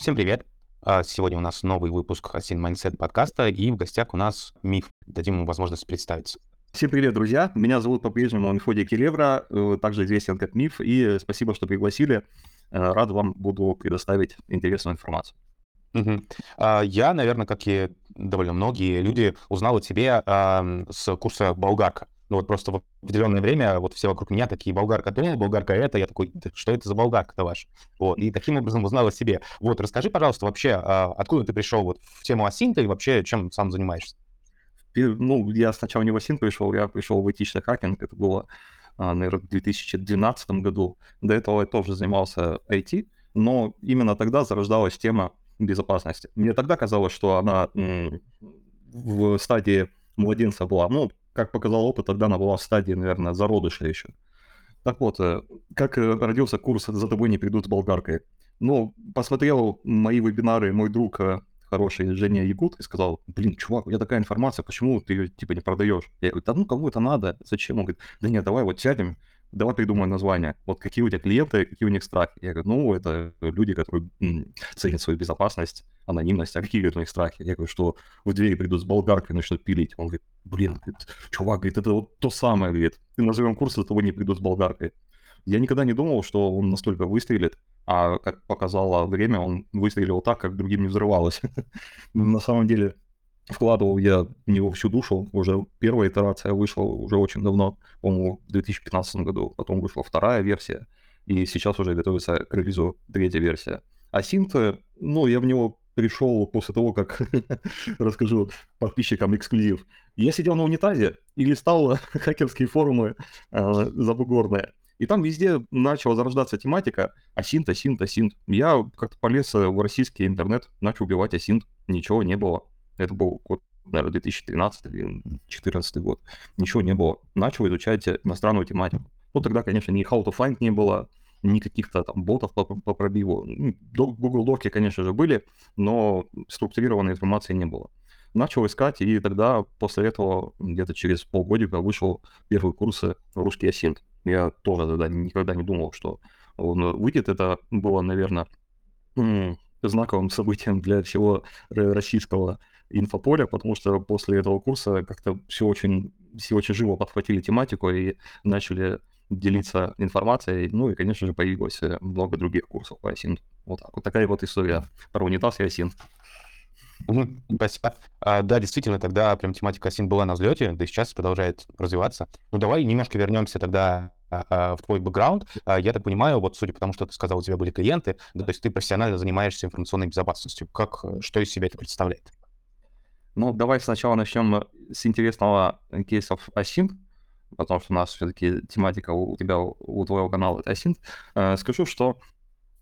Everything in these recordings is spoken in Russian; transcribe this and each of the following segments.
Всем привет! А, Сегодня у нас новый выпуск Asyn Mindset подкаста, и в гостях у нас Миф. Дадим ему возможность представиться. Всем привет, друзья! Меня зовут по-прежнему Мефодий Келевра, э, также известен как Миф, и спасибо, что пригласили. Э, Рад вам буду предоставить интересную информацию. А, Я, наверное, как и довольно многие люди, узнал о тебе с курса «Болгарка». Ну вот просто в определенное время вот все вокруг меня такие «Болгарка то, болгарка это». Я такой, «Да что это за болгарка-то ваша? Вот, и таким образом узнал о себе. Вот, расскажи, пожалуйста, вообще, а, откуда ты пришел вот в тему асинта и вообще чем сам занимаешься? Ну, я сначала не в Асин пришел, я пришел в этичный хакинг, это было, наверное, в 2012 году. До этого я тоже занимался IT, но именно тогда зарождалась тема безопасности. Мне тогда казалось, что она в стадии младенца была. Ну, как показал опыт, тогда она была в стадии, наверное, зародыша еще. Так вот, э, как э, родился курс «За тобой не придут с болгаркой». Ну, посмотрел мои вебинары мой друг э, хороший Женя Ягут и сказал, блин, чувак, у тебя такая информация, почему ты ее типа не продаешь? Я говорю, да ну кому это надо, зачем? Он говорит, да нет, давай вот сядем, давай придумаем название. Вот какие у тебя клиенты, какие у них страхи? Я говорю, ну это люди, которые ценят свою безопасность, анонимность, а какие у них страхи? Я говорю, что в двери придут с болгаркой и начнут пилить. Он говорит, блин, говорит, чувак, говорит, это вот то самое, говорит, ты назовем курс, за тобой не придут с болгаркой. Я никогда не думал, что он настолько выстрелит, а как показало время, он выстрелил так, как другим не взрывалось. На самом деле, вкладывал я в него всю душу. Уже первая итерация вышла уже очень давно, по-моему, в 2015 году. Потом вышла вторая версия, и сейчас уже готовится к релизу третья версия. А синт, ну, я в него пришел после того, как расскажу подписчикам эксклюзив. Я сидел на унитазе и листал хакерские форумы э, забугорные. И там везде начала зарождаться тематика асинт, асинт, асинт. Я как-то полез э, в российский интернет, начал убивать асинт. Ничего не было. Это был год, наверное, 2013 или 2014 год. Ничего не было. Начал изучать иностранную тематику. Ну, тогда, конечно, ни How to Find не было, ни каких-то там ботов по, по пробиву. Ну, Google доки, конечно же, были, но структурированной информации не было. Начал искать, и тогда после этого где-то через полгодика вышел первый курс э, «Русский асинт». Я тоже тогда никогда не думал, что он выйдет. Это было, наверное, знаковым событием для всего российского инфополя, потому что после этого курса как-то все очень, все очень живо подхватили тематику и начали делиться информацией. Ну и, конечно же, появилось э, много других курсов по асин. Вот так вот такая вот история про унитаз и асин. Спасибо. А, Да, действительно, тогда прям тематика асин была на взлете, да и сейчас продолжает развиваться. Ну, давай немножко вернемся тогда а, а, в твой бэкграунд. А, Я так понимаю, вот судя по тому, что ты сказал, у тебя были клиенты, да, то есть ты профессионально занимаешься информационной безопасностью. Как, э, что из себя это представляет? Ну, давай сначала начнем с интересного кейсов асин, потому что у нас все-таки тематика у тебя, у твоего канала это асин. Э, Скажу, что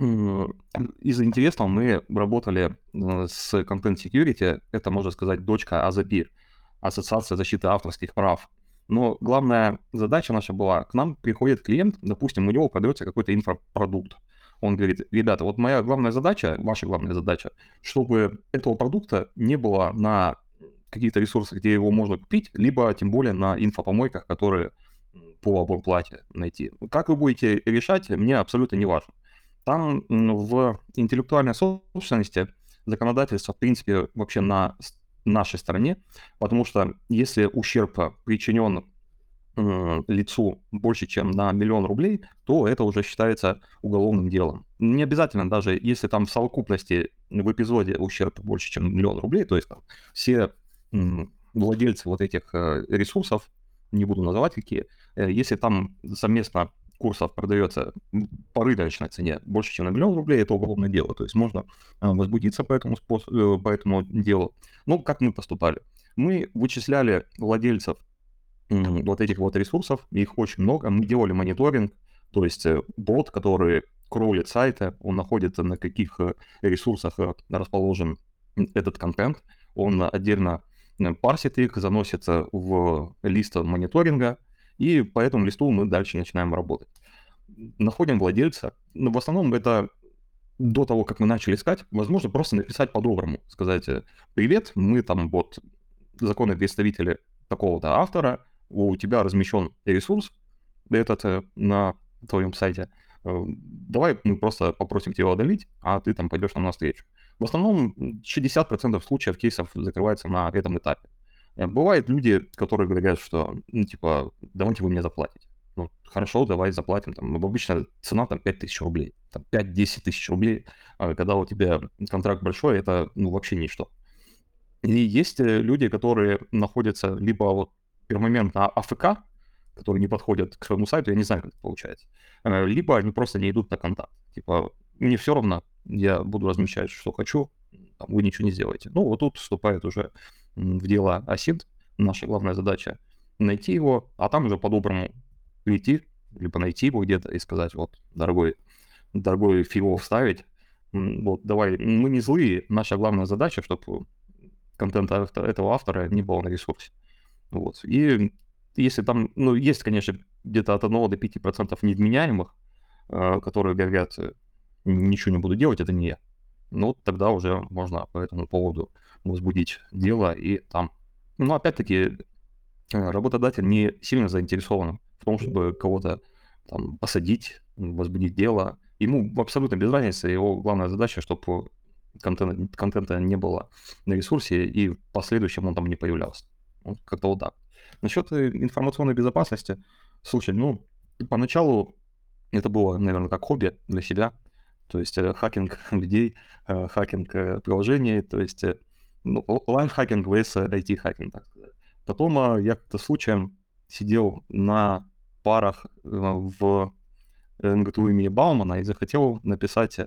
из интересного мы работали э, с Content Security, это, можно сказать, дочка АЗПИ, Ассоциация защиты авторских прав. Но главная задача наша была, к нам приходит клиент, допустим, у него продается какой-то инфопродукт. Он говорит, ребята, вот моя главная задача, ваша главная задача, чтобы этого продукта не было на каких-то ресурсах, где его можно купить, либо тем более на инфопомойках, которые по абонплате найти. Как вы будете решать, мне абсолютно не важно. Там в интеллектуальной собственности законодательство, в принципе, вообще на нашей стороне, потому что если ущерб причинен лицу больше, чем на миллион рублей, то это уже считается уголовным делом. Не обязательно даже, если там в совокупности в эпизоде ущерб больше, чем миллион рублей, то есть там все владельцы вот этих э, ресурсов, не буду называть какие, э, если там совместно курсов продается по рыночной цене больше, чем на миллион рублей, это уголовное дело. То есть можно э, возбудиться по этому, спос- э, по этому делу. Ну, как мы поступали? Мы вычисляли владельцев вот этих вот ресурсов, их очень много. Мы делали мониторинг, то есть бот, который кролит сайты, он находит, на каких ресурсах расположен этот контент, он отдельно парсит их, заносится в лист мониторинга, и по этому листу мы дальше начинаем работать. Находим владельца, но в основном это до того, как мы начали искать, возможно, просто написать по-доброму, сказать, э, привет, мы там вот законные представители такого-то автора, у тебя размещен ресурс этот э, на твоем сайте, э, давай мы просто попросим тебя удалить, а ты там пойдешь нам навстречу. В основном 60% случаев кейсов закрывается на этом этапе. Э, бывают люди, которые говорят, что, ну, типа, давайте вы мне заплатите. Ну, хорошо, давай заплатим. Там, обычно цена там 5 тысяч рублей, там 5-10 тысяч рублей. А когда у тебя контракт большой, это ну, вообще ничто. И есть э, люди, которые находятся либо вот пермомент на АФК, которые не подходят к своему сайту, я не знаю, как это получается. Э, либо они просто не идут на контакт. Типа, мне все равно, я буду размещать, что хочу, вы ничего не сделаете. Ну, вот тут вступает уже в дело Асинт. Наша главная задача найти его, а там уже по-доброму прийти, либо найти его где-то и сказать, вот, дорогой, дорогой фио вставить, вот, давай, мы не злые, наша главная задача, чтобы контент этого автора не было на ресурсе. Вот. И если там, ну, есть, конечно, где-то от 1 до 5% невменяемых, э, которые говорят, ничего не буду делать, это не я. Ну, тогда уже можно по этому поводу возбудить дело и там. Ну, опять-таки, э, работодатель не сильно заинтересован в том, чтобы кого-то там посадить, возбудить дело. Ему абсолютно без разницы, его главная задача, чтобы контента, контента не было на ресурсе, и в последующем он там не появлялся. Вот как-то вот так. Насчет э, информационной безопасности, слушай, ну, поначалу это было, наверное, как хобби для себя, то есть э, хакинг людей, э, хакинг приложений, то есть ну, лайфхакинг vs IT-хакинг, так сказать. Потом а, я как-то случаем сидел на парах в НГТУ имени Баумана и захотел написать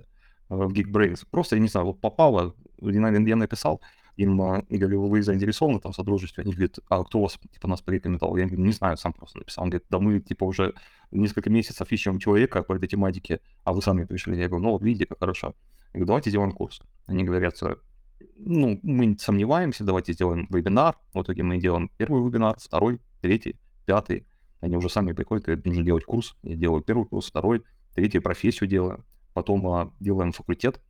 в Geekbrains. Просто, я не знаю, вот попало, я написал, им а, говорю, вы заинтересованы там в сотрудничестве? Они говорят, а кто вас, типа, нас порекомендовал? Я говорю, не знаю, сам просто написал. Он говорит, да мы, типа, уже несколько месяцев ищем человека по этой тематике, а вы сами пришли. Я говорю, ну вот видите, как хорошо. Я говорю, давайте сделаем курс. Они говорят, ну, мы сомневаемся, давайте сделаем вебинар. В итоге мы делаем первый вебинар, второй, третий, пятый. Они уже сами приходят, говорят, нужно делать курс. Я делаю первый курс, второй, третий, профессию делаю. Потом а, делаем факультет.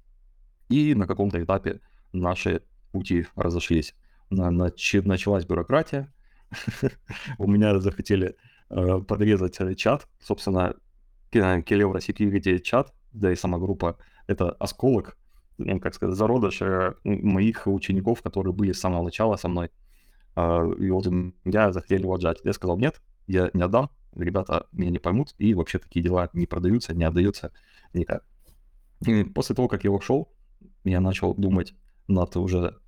И на каком-то этапе наши пути разошлись. На, нач, началась бюрократия. У меня захотели э, подрезать чат. Собственно, Келевра Security чат, да и сама группа, это осколок, ну, как сказать, зародыш э, моих учеников, которые были с самого начала со мной. Э, и вот меня захотели его отжать. Я сказал, нет, я не отдам, ребята меня не поймут, и вообще такие дела не продаются, не отдаются никак. И после того, как я ушел, я начал думать над уже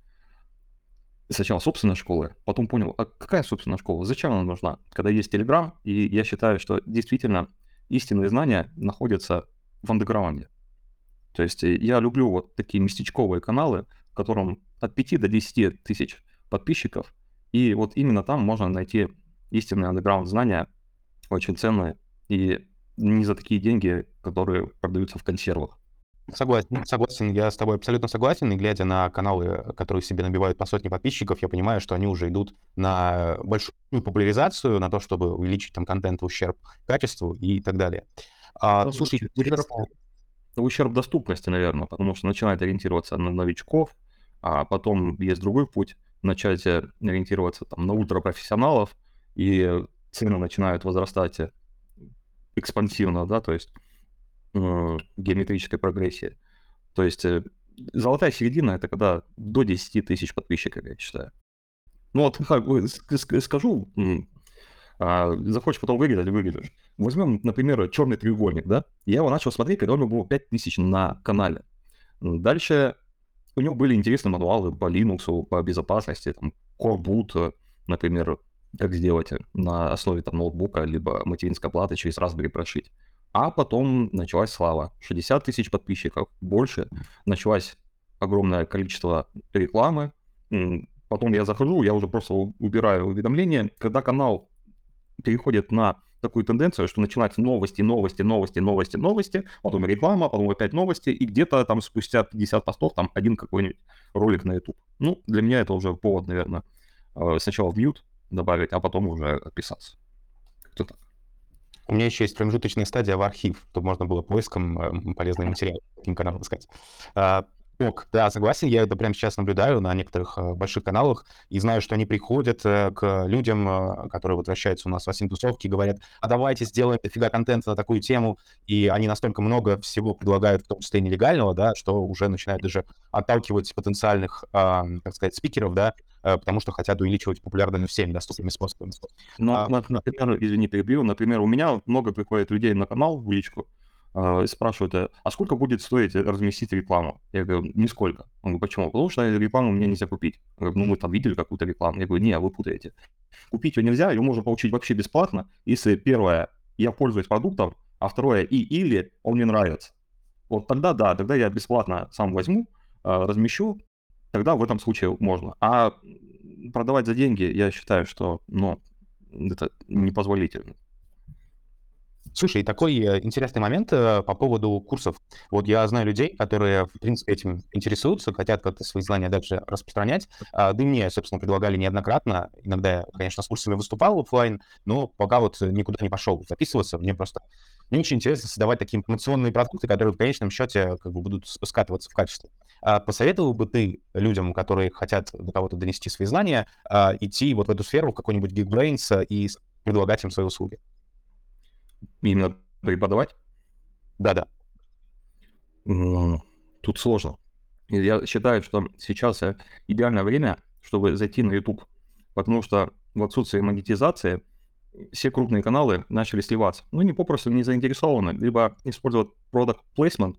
сначала собственной школы, потом понял, а какая собственная школа, зачем она нужна, когда есть Telegram, и я считаю, что действительно истинные знания находятся в андеграунде. То есть э, я люблю вот такие местечковые каналы, в котором от 5 до 10 тысяч подписчиков, и вот именно там можно найти истинные андеграунд знания, очень ценные, и не за такие деньги, которые продаются в консервах. Согласен, согласен, я с тобой абсолютно согласен. И глядя на каналы, которые себе набивают по сотни подписчиков, я понимаю, что они уже идут на большую популяризацию, на то, чтобы увеличить там контент в ущерб качеству и так далее. А, ну, слушай, ущерб, ущерб доступности, наверное, потому что начинает ориентироваться на новичков, а потом есть другой путь, начать ориентироваться там на ультрапрофессионалов, и цены начинают возрастать экспансивно, да, то есть э, геометрической прогрессии. То есть э, золотая середина — это когда до 10 тысяч подписчиков, я считаю. Ну вот скажу, а, захочешь потом выиграть, выиграешь. Возьмем, например, черный треугольник, да? Я его начал смотреть, когда у него было 5 тысяч на канале. Дальше у него были интересные мануалы по Linux, по безопасности, там, Core Boot, например, как сделать на основе там, ноутбука, либо материнской платы через Raspberry прошить. А потом началась слава. 60 тысяч подписчиков, больше. Началось огромное количество рекламы. Потом я захожу, я уже просто убираю уведомления. Когда канал переходит на такую тенденцию, что начинаются новости, новости, новости, новости, новости, потом реклама, потом опять новости, и где-то там спустя 50 постов там один какой-нибудь ролик на YouTube. Ну, для меня это уже повод, наверное, э, сначала в мьют добавить, а потом уже отписаться. Кто так. У меня еще есть промежуточная стадия в архив, чтобы можно было поиском э, полезные материалы таким каналом искать. Ок, да, согласен, я это прямо сейчас наблюдаю на некоторых э, больших каналах и знаю, что они приходят э, к людям, э, которые возвращаются у нас в Асин-тусовки, говорят, а давайте сделаем дофига контента на такую тему, и они настолько много всего предлагают, в том числе нелегального, да, что уже начинают даже отталкивать потенциальных, а, так сказать, спикеров, да, э, потому что хотят увеличивать популярность всеми доступными способами. Ну, А, на- например, извини, перебью, например, у меня много приходит людей на канал в личку, и спрашивают, э, а сколько будет стоить разместить рекламу? Я говорю, нисколько. Он говорит, почему? Потому что рекламу мне нельзя купить. Я говорю, ну мы там видели какую-то рекламу. Я говорю, не, вы путаете. Купить ее нельзя, ее можно получить вообще бесплатно, если первое, я пользуюсь продуктом, а второе, и или он мне нравится. Вот тогда да, тогда я бесплатно сам возьму, а, размещу, тогда в этом случае можно. А продавать за деньги, я считаю, что, ну, это непозволительно. Слушай, такой э, интересный момент э, по поводу курсов. Вот я знаю людей, которые, в принципе, этим интересуются, хотят как-то свои знания дальше распространять. А, Да и мне, собственно, предлагали неоднократно. Иногда я, конечно, с курсами выступал оффлайн, но пока вот никуда не пошел записываться. Мне просто не очень интересно создавать такие информационные продукты, которые в конечном счете как бы будут скатываться в качестве. А Посоветовал бы ты людям, которые хотят до кого-то донести свои знания, а, идти вот в эту сферу, в какой-нибудь Geekbrains, э, и предлагать им свои услуги? Именно преподавать Да-да. м, тут сложно. Я считаю, что сейчас э, идеальное время, чтобы зайти на YouTube, потому что в отсутствии монетизации все крупные каналы начали сливаться. Ну, они попросту не заинтересованы либо использовать product placement,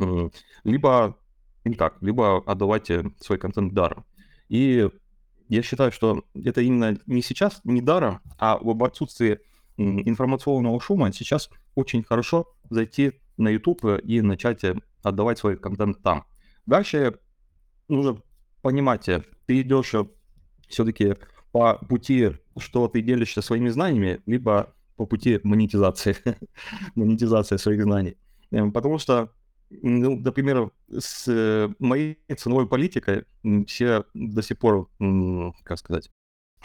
м, либо никак, либо отдавать э, свой контент даром. И я считаю, что это именно не сейчас, не даром, а в отсутствии информационного шума сейчас очень хорошо зайти на YouTube и начать э, отдавать свой контент там. Дальше нужно понимать, э, ты идешь все-таки по пути, что ты делишься своими знаниями, либо по пути монетизации, монетизации своих знаний. Э, Потому что, ну, например, с э, моей ценовой политикой все до сих пор, как сказать,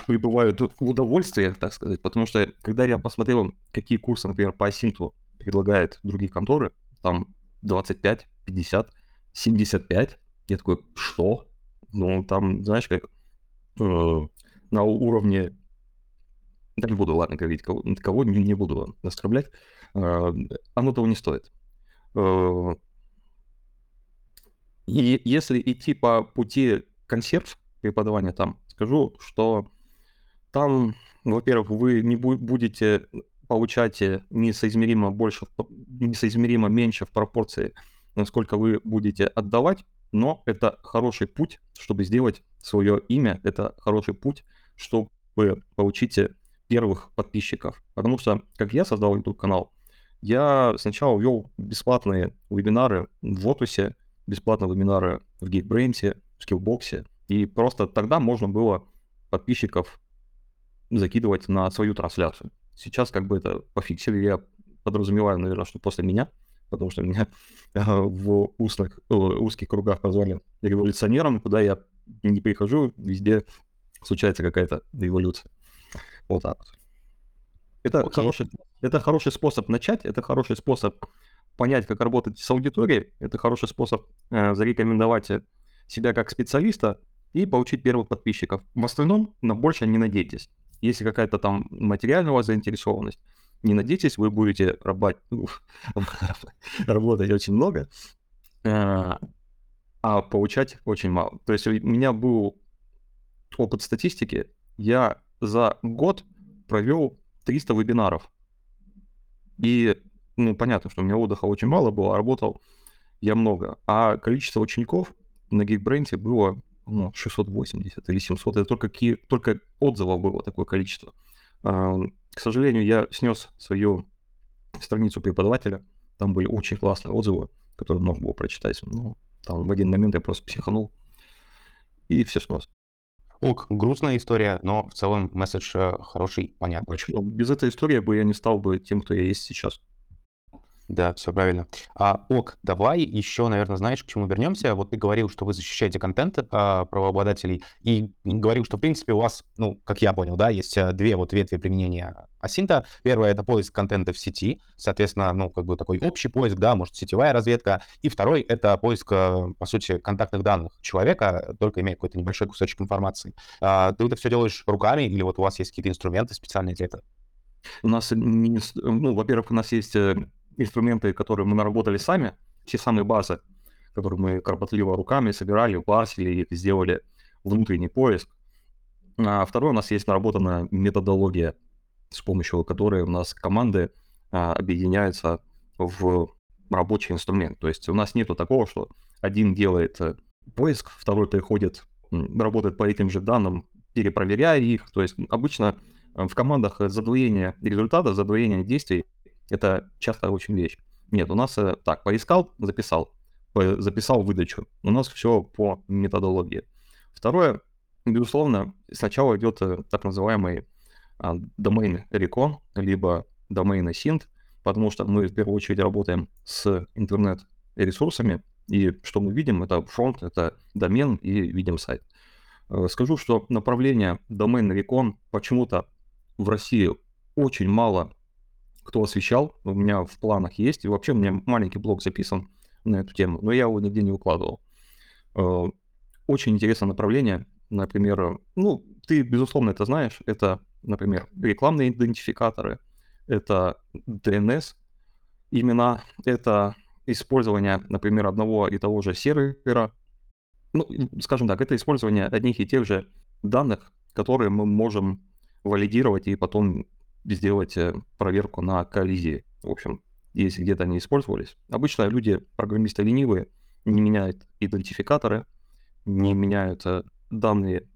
пребывают в удовольствии, так сказать, потому что когда я посмотрел, какие курсы, например, по Асинту предлагают другие конторы, там 25, 50, 75, я такой, что? Ну, там, знаешь, как э, на уровне... Да не буду, ладно, говорить, кого, кого не, не буду оскорблять. Э, оно того не стоит. Э, и если идти по пути консерв преподавания там, скажу, что там, во-первых, вы не бу- будете получать э, несоизмеримо больше, несоизмеримо меньше в пропорции, насколько вы будете отдавать, но это хороший путь, чтобы сделать свое имя, это хороший путь, чтобы получить э, первых подписчиков. Потому что, как я создал YouTube канал, я сначала вел бесплатные вебинары в Otus, бесплатные вебинары в GeekBrains, в Skillbox, и просто тогда можно было подписчиков закидывать на свою трансляцию. Сейчас как бы это пофиксили, я подразумеваю, наверное, что после меня, потому что меня э, в узких, узких кругах назвали революционером, куда я не прихожу, везде случается какая-то революция. Вот так вот. Это Окей. хороший, это хороший способ начать, это хороший способ понять, как работать с аудиторией, это хороший способ э, зарекомендовать себя как специалиста и получить первых подписчиков. В остальном на больше не надейтесь. Если какая-то там материальная у вас заинтересованность, не надейтесь, вы будете работать, работать очень много, э, а получать очень мало. То есть у меня был опыт статистики, я за год провел 300 вебинаров. И, ну, понятно, что у меня отдыха очень мало было, а работал я много. А количество учеников на Geekbrains было ну, 680 или 700. Это только, какие, только отзывов было такое количество. К сожалению, я снес свою страницу преподавателя. Там были очень классные отзывы, которые можно было прочитать. Но там в один момент я просто психанул. И все снос. Ок, грустная история, но в целом месседж э, хороший, понятный. Без этой истории бы я не стал бы тем, кто я есть сейчас. Да, все правильно. А, ок, давай еще, наверное, знаешь, к чему вернемся. Вот ты говорил, что вы защищаете контент а, правообладателей, и говорил, что, в принципе, у вас, ну, как я понял, да, есть а, две вот ветви применения асинта. Первое — это поиск контента в сети, соответственно, ну, как бы такой общий поиск, да, может, сетевая разведка. И второй — это поиск, а, по сути, контактных данных человека, только имея какой-то небольшой кусочек информации. А, ты это все делаешь руками или вот у вас есть какие-то инструменты специальные для этого? У нас, ну, во-первых, у нас есть э, инструменты, которые мы наработали сами, те самые базы, которые мы кропотливо руками собирали, парсили и сделали внутренний поиск. А второе, у нас есть наработанная методология, с помощью которой у нас команды а, объединяются в рабочий инструмент. То есть у нас нету такого, что один делает э, поиск, второй приходит, работает по этим же данным, перепроверяя их. То есть обычно э, в командах задвоение результата, задвоение действий это часто очень вещь. Нет, у нас э, так, поискал, записал, записал выдачу. У нас все по методологии. Второе, безусловно, сначала идет э, так называемый а, домен recon, либо домен async, потому что мы в первую очередь работаем с интернет-ресурсами, и что мы видим, это фронт, это домен и видим сайт. Э, скажу, что направление домен recon почему-то в России очень мало кто освещал, у меня в планах есть, и вообще у меня маленький блог записан на эту тему, но я его нигде не укладывал. Э, очень интересное направление, например, ну, ты, безусловно, это знаешь, это, например, рекламные идентификаторы, это DNS, имена, это использование, например, одного и того же сервера, ну, скажем так, это использование одних и тех же данных, которые мы можем валидировать и потом сделать э, проверку на коллизии. В общем, если где-то они использовались. Обычно люди, программисты ленивые, не меняют идентификаторы, не меняют э, данные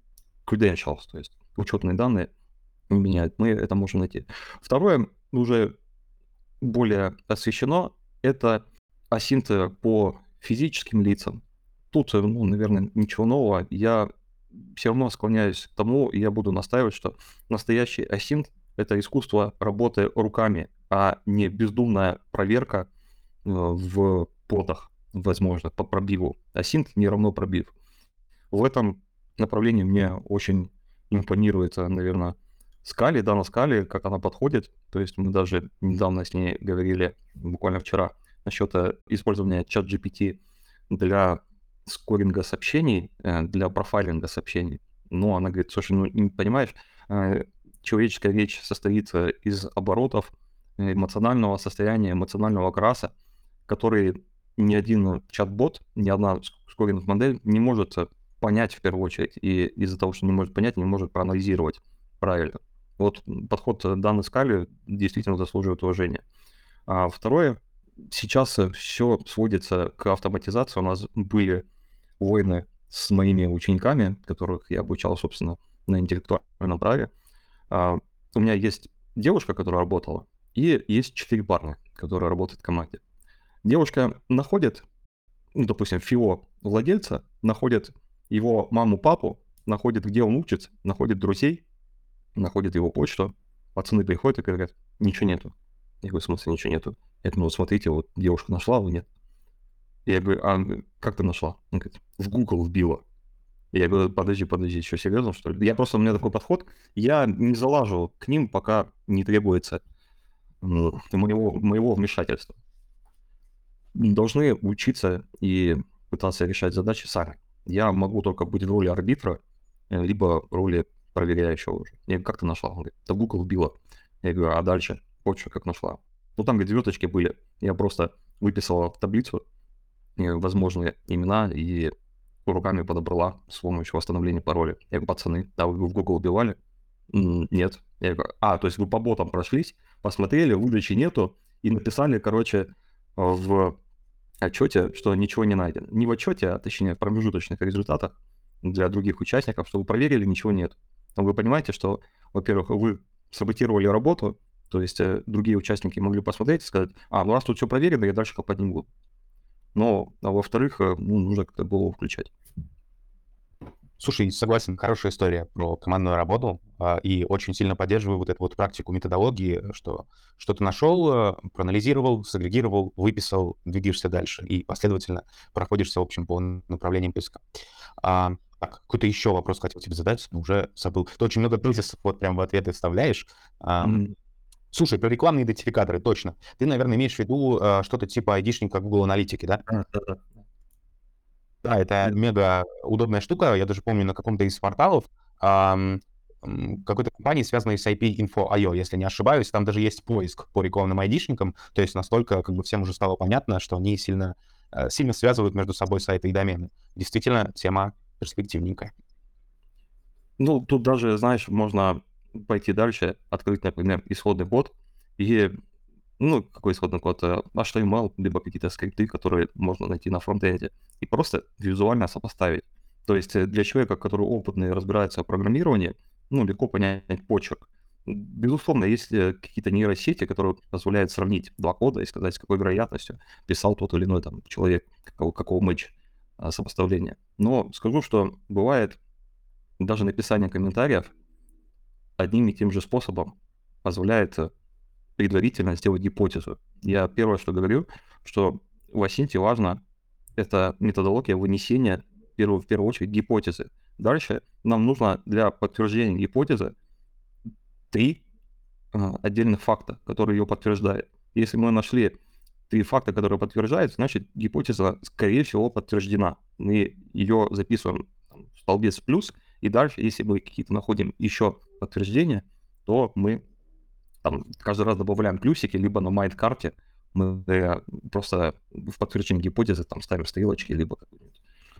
credentials, то есть учетные данные не меняют. Мы это можем найти. Второе, уже более освещено, это асинт по физическим лицам. Тут, э, ну, наверное, ничего нового. Я все равно склоняюсь к тому, и я буду настаивать, что настоящий асинт это искусство работы руками, а не бездумная проверка э, в подах, возможно, по пробиву. А синт не равно пробив. В этом направлении мне очень импонирует, э, наверное, Скали, да, на Скали, как она подходит. То есть мы даже недавно с ней говорили, буквально вчера, насчет э, использования чат GPT для скоринга сообщений, для профайлинга сообщений. Ну, она говорит, слушай, ну, не понимаешь, человеческая речь состоит из оборотов эмоционального состояния, эмоционального окраса, который ни один чат-бот, ни одна скоринг-модель не может понять в первую очередь. И из-за того, что не может понять, не может проанализировать правильно. Вот подход данной скали действительно заслуживает уважения. А второе, сейчас все сводится к автоматизации. У нас были войны с моими учениками, которых я обучал, собственно, на интеллектуальном праве. А, у меня есть девушка, которая работала, и есть четыре парня, которые работают в команде. Девушка находит, ну, допустим, ФИО владельца, находит его маму, папу, находит, где он учится, находит друзей, находит его почту. Пацаны приходят и говорят, ничего нету. Я говорю, в смысле ничего нету? Я говорю, ну, смотрите, вот девушка нашла, а вы нет. Я говорю, а как ты нашла? Он говорит, в Google вбила. Я говорю, подожди, подожди, что, серьезно, что ли? Я просто, у меня такой подход, я не залажу к ним, пока не требуется моего, моего вмешательства. Должны учиться и пытаться решать задачи сами. Я могу только быть в роли арбитра, э, либо в роли проверяющего уже. Я говорю, как ты нашла? Он говорит, да Google вбила. Я говорю, а дальше? Почва как нашла? Ну, там, где звездочки были. Я просто выписал таблицу э, возможные имена и руками подобрала с помощью восстановления пароля. Я говорю, пацаны, да вы в Google убивали? Нет. Я говорю, а, то есть вы по ботам прошлись, посмотрели, выдачи нету, и написали, короче, в отчете, что ничего не найдено. Не в отчете, а точнее в промежуточных результатах для других участников, что вы проверили, ничего нет. Но вы понимаете, что, во-первых, вы саботировали работу, то есть э, другие участники могли посмотреть и сказать, а, ну раз тут все проверено, я дальше копать не буду. Но, а во-вторых, э, ну, нужно как-то голову включать. Слушай, согласен, хорошая история про командную работу, а, и очень сильно поддерживаю вот эту вот практику методологии, что что ты нашел, э, проанализировал, сагрегировал, выписал, двигаешься дальше и последовательно проходишься, в общем, по направлениям поиска. А, так, какой-то еще вопрос хотел тебе задать, но уже забыл. Ты очень много тезисов вот прям в ответы вставляешь. Мгм. Слушай, про рекламные идентификаторы, точно. Ты, наверное, имеешь в виду а, что-то типа айдишника Google Аналитики, да? Да, это мега удобная штука. Я даже помню на каком-то из порталов ам, м, какой-то компании, связанной с IP-Info.io, если не ошибаюсь, там даже есть поиск по рекламным айдишникам, то есть настолько как бы всем уже стало понятно, что они сильно, э, сильно связывают между собой сайты и домены. Действительно, тема перспективненькая. Ну, тут даже, знаешь, можно пойти дальше, открыть, например, исходный код и, ну, какой исходный код, э, HTML, либо какие-то скрипты, которые можно найти на фронтенде, и просто визуально сопоставить. То есть э, для человека, который опытный и разбирается в программировании, ну, легко понять почерк. Безусловно, есть э, какие-то нейросети, которые позволяют сравнить два кода и сказать, с какой вероятностью писал тот или иной там человек, какого, какого а, сопоставления. Но скажу, что бывает даже написание комментариев одним и тем же способом позволяет э, предварительно сделать гипотезу. Я первое, что говорю, что в Асинте важно это методология вынесения в первую, очередь гипотезы. Дальше нам нужно для подтверждения гипотезы три а, отдельных факта, которые ее подтверждают. Если мы нашли три факта, которые подтверждают, значит гипотеза, скорее всего, подтверждена. Мы ее записываем в столбец плюс, и дальше, если мы какие-то находим еще подтверждения, то мы там каждый раз добавляем плюсики, либо на mind -карте мы э, просто в подтверждение гипотезы там ставим стрелочки, либо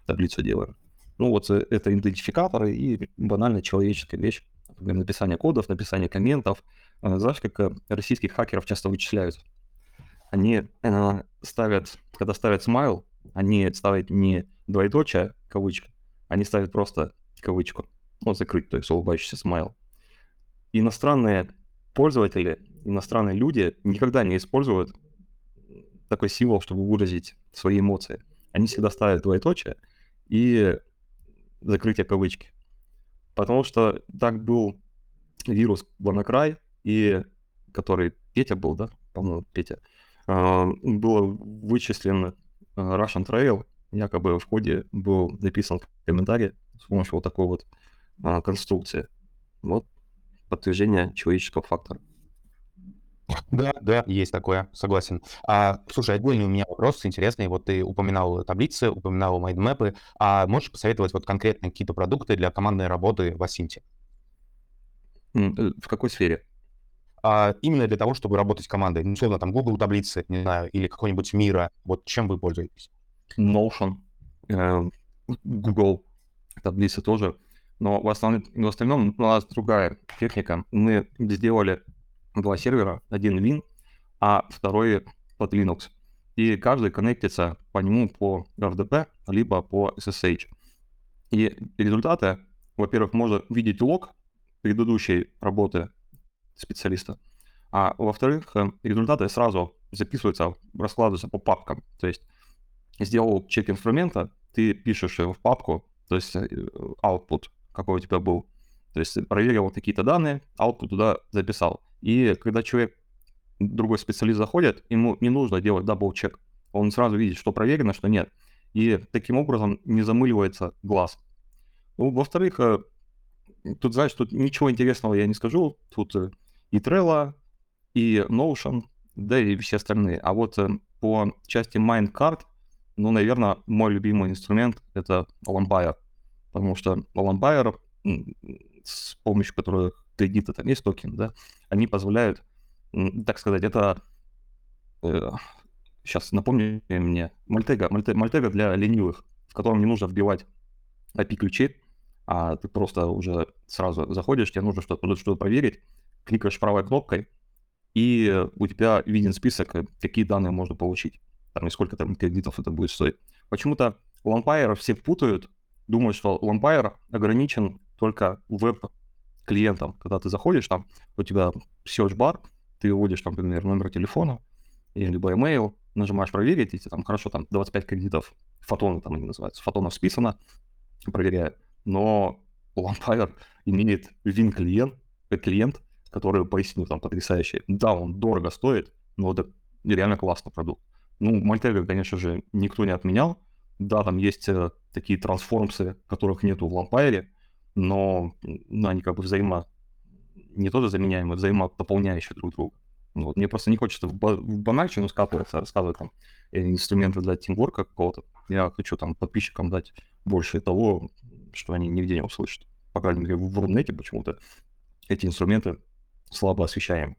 таблицу делаем. Ну вот э, это идентификаторы и банально человеческая вещь. Написание кодов, написание комментов. Э, Знаешь, как российских хакеров часто вычисляют? Они ставят, когда ставят смайл, они ставят не двоеточие, кавычка, они ставят просто кавычку. Ну, закрыть, то есть улыбающийся смайл. Иностранные пользователи, иностранные люди никогда не используют такой символ, чтобы выразить свои эмоции. Они всегда ставят двоеточие и закрытие кавычки. Потому что так был вирус WannaCry, и который Петя был, да, по-моему, Петя, а, было вычислен а, Russian Trail, якобы в коде был написан комментарий с помощью вот такой вот а, конструкции. Вот подтверждение человеческого фактора. Да, да, есть такое, согласен. А, слушай, отдельный у меня вопрос интересный. Вот ты упоминал таблицы, упоминал майндмэпы. А можешь посоветовать вот конкретно какие-то продукты для командной работы в Асинте? Э, В какой сфере? А, именно для того, чтобы работать командой. Ну, условно, там Google таблицы, не знаю, или какой-нибудь Мира. Вот чем вы пользуетесь? Notion, э, Google таблицы тоже. Но в основном, в остальном у нас другая техника. Мы сделали два сервера, один Win, а второй под Linux. И каждый коннектится по нему по RDP, либо по SSH. И результаты, во-первых, можно видеть лог предыдущей работы специалиста, а во-вторых, э, результаты сразу записываются, раскладываются по папкам. То есть сделал чек инструмента, ты пишешь его в папку, то есть э, output, какой у тебя был. То есть проверил какие-то данные, output туда записал. И когда человек, другой специалист заходит, ему не нужно делать double-check. Он сразу видит, что проверено, что нет. И таким образом не замыливается глаз. Ну, во-вторых, э, тут, знаешь, тут ничего интересного я не скажу. Тут э, и Trello, и Notion, да и все остальные. А вот э, по части Mindcard, ну, наверное, мой любимый инструмент — это Lampier. Потому что м, с помощью которых кредиты, там есть токен, да, они позволяют, так сказать, это... сейчас напомню мне, Мальтега, Мальте- Мальтега для ленивых, в котором не нужно вбивать API-ключи, а ты просто уже сразу заходишь, тебе нужно что-то что проверить, кликаешь правой кнопкой, и у тебя виден список, э, какие данные можно получить, там, и сколько там кредитов это будет стоить. Почему-то Lampyre все путают, думают, что Lampyre ограничен только веб-клиентам. Когда ты заходишь, там у тебя search bar, ты вводишь, там, например, номер телефона, либо email, нажимаешь проверить, и там хорошо, там 25 кредитов, фотоны там они называются, фотонов списано, проверяю. но Vampire имеет Win-клиент, клиент, который, поясню, там потрясающий. Да, он дорого стоит, но это реально классный продукт. Ну, Мальтега, конечно же, никто не отменял. Да, там есть э, такие трансформсы, которых нету в Лампайре, но ну, они как бы взаимо... не то заменяемые, взаимодополняющие друг друга. Ну вот. Мне просто не хочется в, в банальщину скатываться, рассказывать там э, инструменты для тимворка какого-то. Я хочу там подписчикам дать больше того, что они нигде не услышат. По крайней мере, в Рунете почему-то эти инструменты слабо освещаем.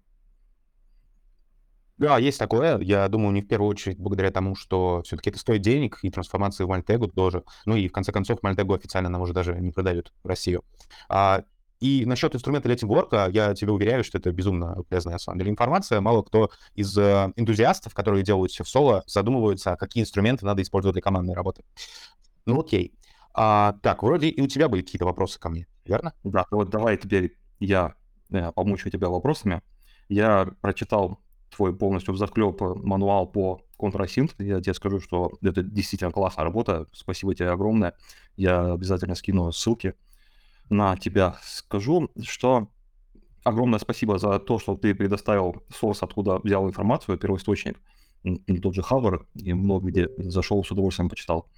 Да, есть такое. Я думаю, не в первую очередь благодаря тому, что все-таки это стоит денег, и трансформации в Мальтегу тоже. Ну и в конце концов Мальтегу официально нам уже даже не продают в Россию. А, и насчет инструмента для тимворка, я тебе уверяю, что это безумно полезная, на самом деле, информация. Мало кто из э, энтузиастов, которые делают все в соло, задумываются, какие инструменты надо использовать для командной работы. Ну окей. А, так, вроде и у тебя были какие-то вопросы ко мне, верно? Да, вот давай теперь я э, помучу тебя вопросами. Я прочитал твой полностью взахлеб мануал по контрасинт. Я тебе скажу, что это действительно классная работа. Спасибо тебе огромное. Я обязательно скину ссылки на тебя. Скажу, что огромное спасибо за то, что ты предоставил сорс, откуда взял информацию, первоисточник, тот же Хавр, и много где зашел, с удовольствием почитал.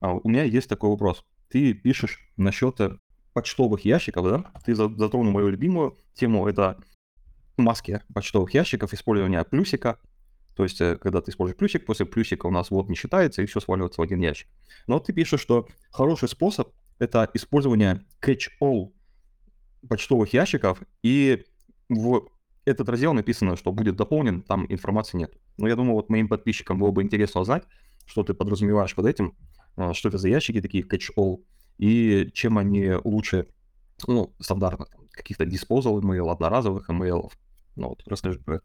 А у меня есть такой вопрос. Ты пишешь насчет почтовых ящиков, да? Ты затронул мою любимую тему, это маски почтовых ящиков, использование плюсика. То есть, э, когда ты используешь плюсик, после плюсика у нас вот не считается, и все сваливается в один ящик. Но ты пишешь, что хороший способ — это использование catch-all почтовых ящиков, и в этот раздел написано, что будет дополнен, там информации нет. Но я думаю, вот моим подписчикам было бы интересно узнать, что ты подразумеваешь под этим, э, что это за ящики такие catch-all, и чем они лучше, ну, стандартных, каких-то disposal email, одноразовых email, ну вот, расскажи про это.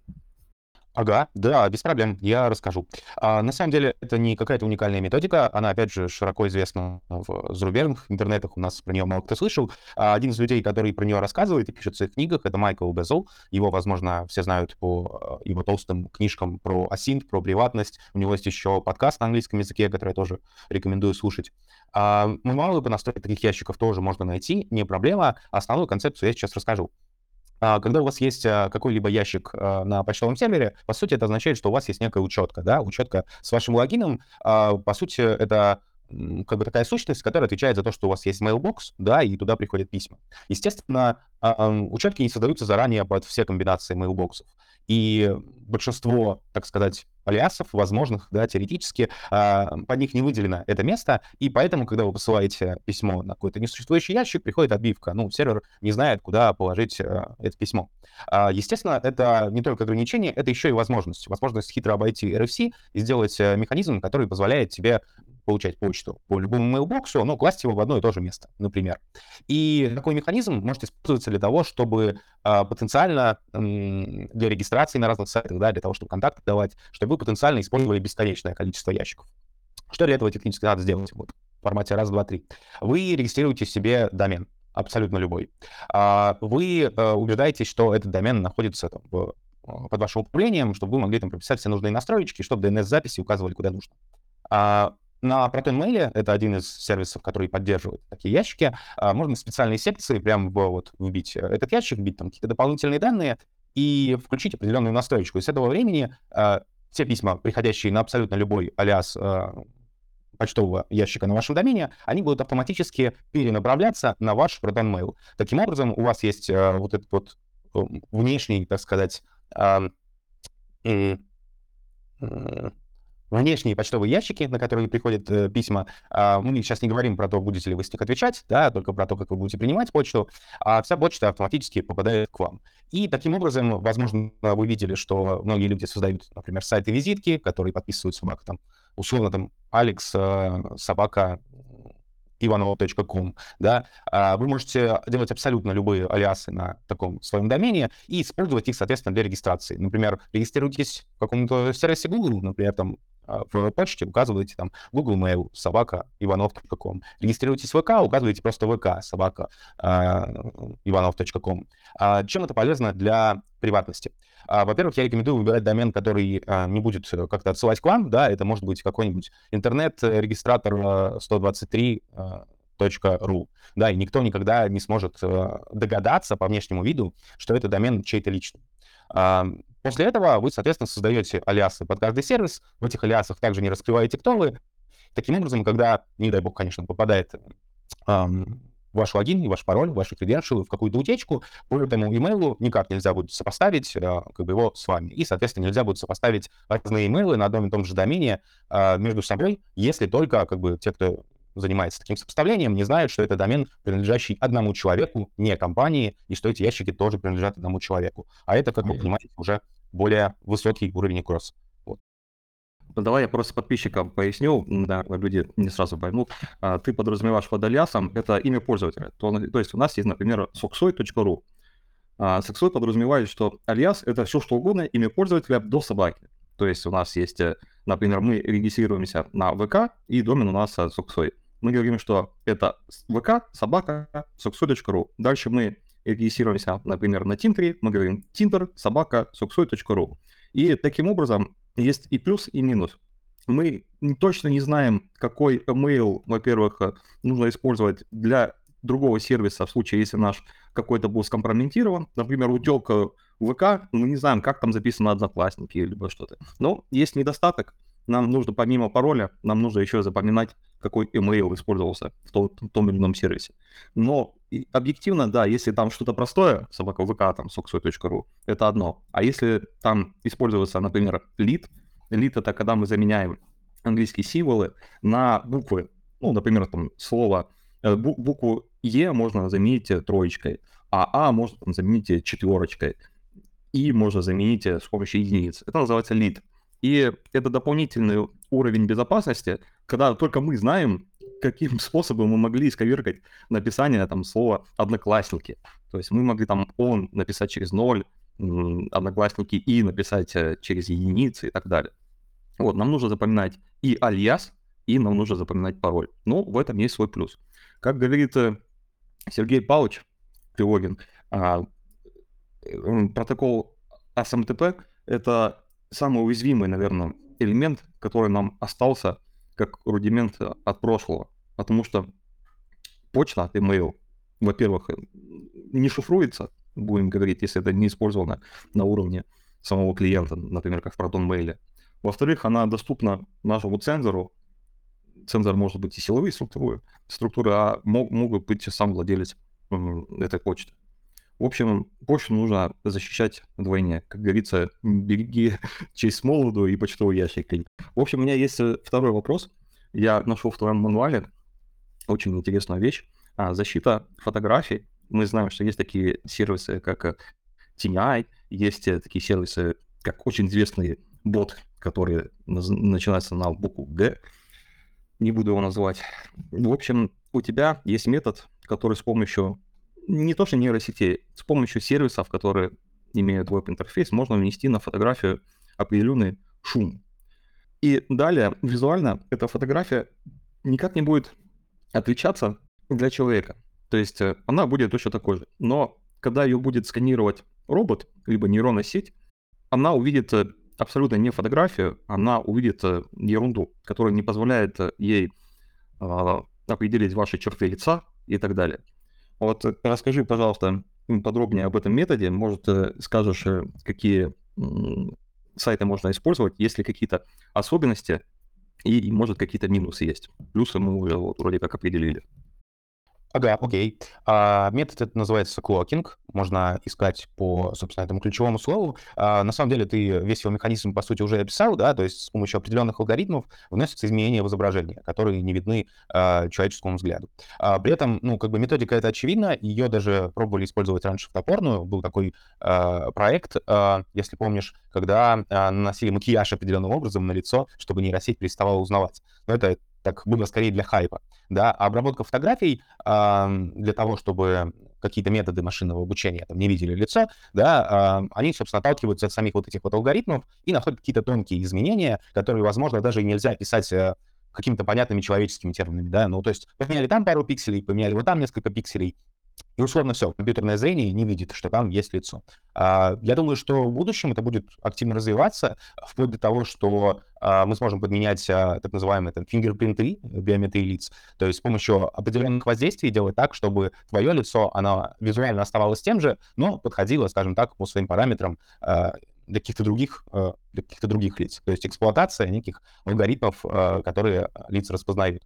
Ага, да, без проблем, я расскажу. А, на самом деле, это не какая-то уникальная методика, она, опять же, широко известна в зарубежных интернетах, у нас про нее мало кто слышал. А, один из людей, который про нее рассказывает и пишет в своих книгах, это Майкл Безл. Его, возможно, все знают по э, его толстым книжкам про асинт, про приватность. У него есть еще подкаст на английском языке, который я тоже рекомендую слушать. А, мануалы по настройке таких ящиков тоже можно найти, не проблема. Основную концепцию я сейчас расскажу. А, когда у вас есть а, какой-либо ящик а, на почтовом сервере, по сути, это означает, что у вас есть некая учетка, да, учетка с вашим логином. По сути, это как бы такая сущность, которая отвечает за то, что у вас есть mailbox, да, и туда приходят письма. Естественно, учетки не создаются заранее под все комбинации mailboxов. И большинство, так сказать, алиасов возможных, да, теоретически, а, под них не выделено это место, и поэтому, когда вы посылаете письмо на какой-то несуществующий ящик, приходит отбивка. Ну, сервер не знает, куда положить а, это письмо. А, естественно, это не только ограничение, это еще и возможность. Возможность хитро обойти RFC и сделать э, механизм, который позволяет тебе получать почту по любому мейлбоксу, но класть его в одно и то же место, например. И такой механизм может использоваться для того, чтобы э, потенциально э, для регистрации на разных сайтах, да, для того, чтобы контакты давать, чтобы вы потенциально использовали бесконечное количество ящиков. Что для этого технически надо сделать? Вот, в формате раз, два, три. Вы регистрируете себе домен, абсолютно любой. А, вы э, убеждаетесь, что этот домен находится там, в, под вашим управлением, чтобы вы могли там прописать все нужные настройки, чтобы DNS-записи указывали куда нужно. На ProtonMail, это один из сервисов, который поддерживает такие ящики, а, можно специальные секции прям в, вот, вбить этот ящик, вбить там какие-то дополнительные данные и включить определенную настроечку. И с этого времени а, все письма, приходящие на абсолютно любой алиас а, почтового ящика на вашем домене, они будут автоматически перенаправляться на ваш ProtonMail. Таким образом, у вас есть вот этот вот внешний, так сказать, внешние почтовые ящики, на которые приходят э, письма. Э, мы сейчас не говорим про то, будете ли вы с них отвечать, да, только про то, как вы будете принимать почту, а вся почта автоматически попадает к вам. И таким образом, возможно, вы видели, что многие люди создают, например, сайты-визитки, которые подписывают собака там, условно там, Алекс, э, собака, ivanov.com, да, а, вы можете делать абсолютно любые алиасы на таком своем домене и использовать их, соответственно, для регистрации. Например, регистрируйтесь в каком-то сервисе Google, например, там а, в почте указываете там Google Mail, собака, ivanov.com. Регистрируйтесь в ВК, указываете просто ВК, собака, ivanov.com. А, чем это полезно для приватности? А, во-первых, я рекомендую выбирать домен, который не будет как-то отсылать к вам, да, это может быть какой-нибудь интернет-регистратор 123 .ru, да, и никто никогда не сможет э, догадаться по внешнему виду, что это домен чей-то личный. А, после этого вы, соответственно, создаете алиасы под каждый сервис, в этих алиасах также не раскрываете, кто вы. Таким образом, когда, не дай бог, конечно, попадает ваш логин и ваш пароль, ваши креденшалы в какую-то утечку, по этому имейлу никак нельзя будет сопоставить а, как бы его с вами. И, соответственно, нельзя будет сопоставить разные имейлы на одном и том же домене а, между собой, если только как бы те, кто занимается таким сопоставлением, не знают, что это домен, принадлежащий одному человеку, не компании, и что эти ящики тоже принадлежат одному человеку. А это, как вы понимаете, уже более высокий уровень кросс. Ну, давай я просто подписчикам поясню, да, люди не сразу поймут. А, ты подразумеваешь под алиасом это имя пользователя. То, то есть у нас есть, например, soxoy.ru. А, Soxoy подразумевает, что алиас — это все что угодно, имя пользователя до собаки. То есть у нас есть, э, например, мы регистрируемся на ВК, и домен у нас Soxoy. Мы говорим, что это ВК, собака, soxoy.ru. Дальше мы регистрируемся, например, на Тинтере, мы говорим Tinder, собака, soxoy.ru. И таким образом есть и плюс, и минус. Мы точно не знаем, какой email, во-первых, э, нужно использовать для другого сервиса в случае, если наш какой-то был скомпрометирован. Например, утек ВК, мы не знаем, как там записано Одноклассники или что-то. Но есть недостаток. Нам нужно помимо пароля, нам нужно еще запоминать, какой email использовался в том, в том или ином сервисе. Но объективно, да, если там что-то простое, собака ВК, там, soxoy.ru, это одно. А если там используется, например, lead, lead это когда мы заменяем английские символы на буквы, ну, например, там слово, э, букву Е можно заменить троечкой, а А можно там, заменить четверочкой, И можно заменить с помощью единиц. Это называется lead. И это дополнительный уровень безопасности, когда только мы знаем, каким способом мы могли исковеркать написание там слова «одноклассники». То есть мы могли там «он» написать через ноль, «одноклассники» и написать э, через единицы и так далее. Вот, нам нужно запоминать и альяс, и нам нужно запоминать пароль. Но в этом есть свой плюс. Как говорит э, Сергей Павлович Пилогин, а, протокол SMTP — это самый уязвимый, наверное, элемент, который нам остался как рудимент от прошлого. Потому что почта от email, во-первых, не шифруется, будем говорить, если это не использовано на уровне самого клиента, например, как в Proton Mail. Во-вторых, она доступна нашему цензору. Цензор может быть и силовые структуры, структуры а мог, могут быть сам владелец этой почты. В общем, почту нужно защищать вдвойне. Как говорится, береги честь молоду и почтовый ящик. В общем, у меня есть э, второй вопрос. Я нашел в твоем мануале очень интересную вещь. А, защита фотографий. Мы знаем, что есть такие сервисы, как TNI, есть э, такие сервисы, как очень известный бот, который начинается на букву Г. Не буду его называть. В общем, у тебя есть метод, который с помощью не то что нейросетей, с помощью сервисов, которые имеют веб-интерфейс, можно внести на фотографию определенный шум. И далее, визуально, эта фотография никак не будет отличаться для человека. То есть э, она будет точно такой же. Но когда ее будет сканировать робот, либо нейронная сеть, она увидит э, абсолютно не фотографию, она увидит э, ерунду, которая не позволяет ей а, определить ваши черты лица и так далее. Вот расскажи, пожалуйста, подробнее об этом методе. Может, скажешь, какие сайты можно использовать, есть ли какие-то особенности и, может, какие-то минусы есть. Плюсы мы уже вот вроде как определили. Ага, окей. А, метод это называется клокинг. Можно искать по, собственно, этому ключевому слову. А, на самом деле ты весь его механизм, по сути, уже описал, да, то есть с помощью определенных алгоритмов вносятся изменения в изображение, которые не видны а, человеческому взгляду. А, при этом, ну, как бы методика это очевидна, ее даже пробовали использовать раньше в топорную. Был такой а, проект, а, если помнишь, когда а, наносили макияж определенным образом на лицо, чтобы нейросеть переставала узнавать. Но это так было скорее для хайпа, да, а обработка фотографий э, для того, чтобы какие-то методы машинного обучения там не видели лицо, да, э, они, собственно, отталкиваются от самих вот этих вот алгоритмов и находят какие-то тонкие изменения, которые, возможно, даже и нельзя описать э, какими-то понятными человеческими терминами, да, ну, то есть поменяли там пару пикселей, поменяли вот там несколько пикселей, и условно все, компьютерное зрение не видит, что там есть лицо. А, я думаю, что в будущем это будет активно развиваться, вплоть до того, что мы сможем подменять а, так называемые там, фингерпринты, биометрии лиц. То есть с помощью определенных воздействий делать так, чтобы твое лицо, оно визуально оставалось тем же, но подходило, скажем так, по своим параметрам а, для каких-то других, для каких-то других лиц. То есть эксплуатация неких алгоритмов, которые лица распознают.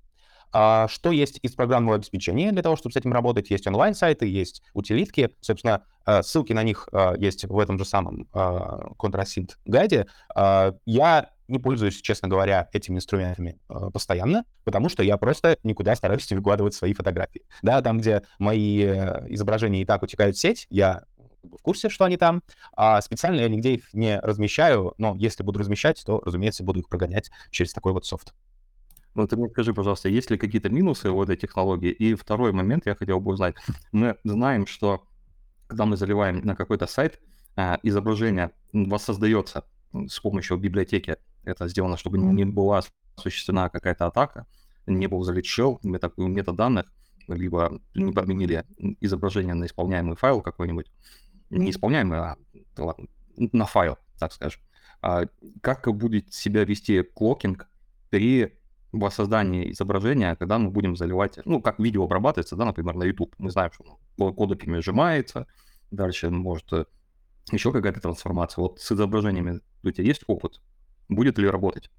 А что есть из программного обеспечения для того, чтобы с этим работать? Есть онлайн-сайты, есть утилитки. Собственно, ссылки на них есть в этом же самом Contrasynth гайде. Я не пользуюсь, честно говоря, этими инструментами э, постоянно, потому что я просто никуда стараюсь не выкладывать свои фотографии. Да, там, где мои э, изображения и так утекают в сеть, я в курсе, что они там, а специально я нигде их не размещаю, но если буду размещать, то, разумеется, буду их прогонять через такой вот софт. Ну, ты мне скажи, пожалуйста, есть ли какие-то минусы у этой технологии? И второй момент я хотел бы узнать. Мы знаем, что когда мы заливаем на какой-то сайт, а, изображение воссоздается с помощью библиотеки это сделано, чтобы не была осуществлена какая-то атака, не был залит shell, метод, метод данных, либо не подменили изображение на исполняемый файл какой-нибудь. Не исполняемый, а ладно, на файл, так скажем. А как будет себя вести клокинг при воссоздании изображения, когда мы будем заливать, ну, как видео обрабатывается, да, например, на YouTube. Мы знаем, что кодеками сжимается, дальше может э, еще какая-то трансформация. Вот с изображениями у тебя есть опыт будет ли работать?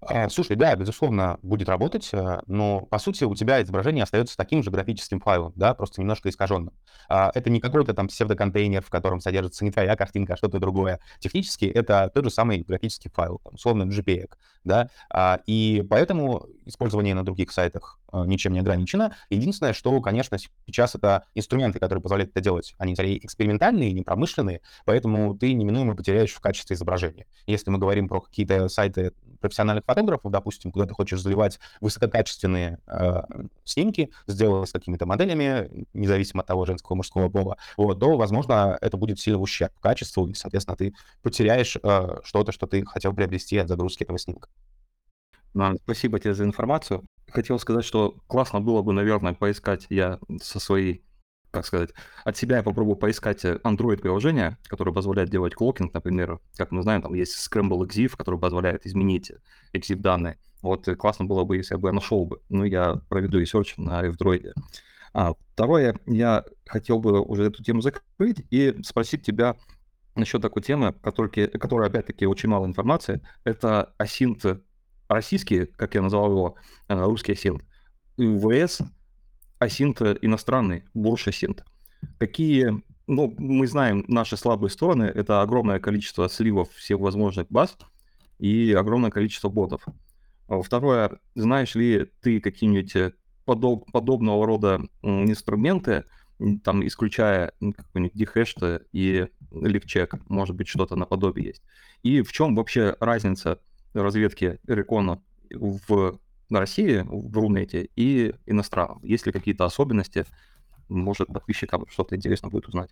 А, слушай, да, безусловно, будет работать, э, но по сути у тебя изображение остается таким же графическим файлом, да, просто немножко искаженным. А, это не какой-то там псевдоконтейнер, в котором содержится не твоя картинка, а что-то другое. Технически это тот же самый графический файл, там, условно JPEG, да, а, и поэтому использование на других сайтах ничем не ограничено. Единственное, что, конечно, сейчас это инструменты, которые позволяют это делать. Они скорее экспериментальные, не промышленные, поэтому ты неминуемо потеряешь в качестве изображения. Если мы говорим про какие-то сайты профессиональных фотографов, допустим, куда ты хочешь заливать высококачественные э, снимки, сделанные с какими-то моделями, независимо от того, женского, мужского пола, вот, то, возможно, это будет сильно ущерб качеству, и, соответственно, ты потеряешь э, что-то, что ты хотел приобрести от загрузки этого снимка. Спасибо тебе за информацию. Хотел сказать, что классно было бы, наверное, поискать я со своей как сказать, от себя я попробую поискать э, Android-приложение, которое позволяет делать клокинг, например, как мы знаем, там есть Scramble EXIF, который позволяет изменить EXIF данные. Вот э, классно было бы, если я бы нашел бы. Ну, я проведу research на Android. А, второе, я хотел бы уже эту тему закрыть и спросить тебя насчет такой темы, которой, которой опять-таки, очень мало информации. Это OSINT российский, как я назвал его, э, русский OSINT, vs OSINT иностранный, бурж OSINT. Какие, ну, мы знаем наши слабые стороны, это огромное количество сливов всех возможных баз и огромное количество ботов. А второе, знаешь ли ты какие-нибудь подоб, подобного рода инструменты, там, исключая какой-нибудь дехешт и лифчек, может быть, что-то наподобие есть. И в чем вообще разница разведки рекона в России, в Рунете и иностранном. Есть ли какие-то особенности? Может, подписчикам что-то интересно будет узнать.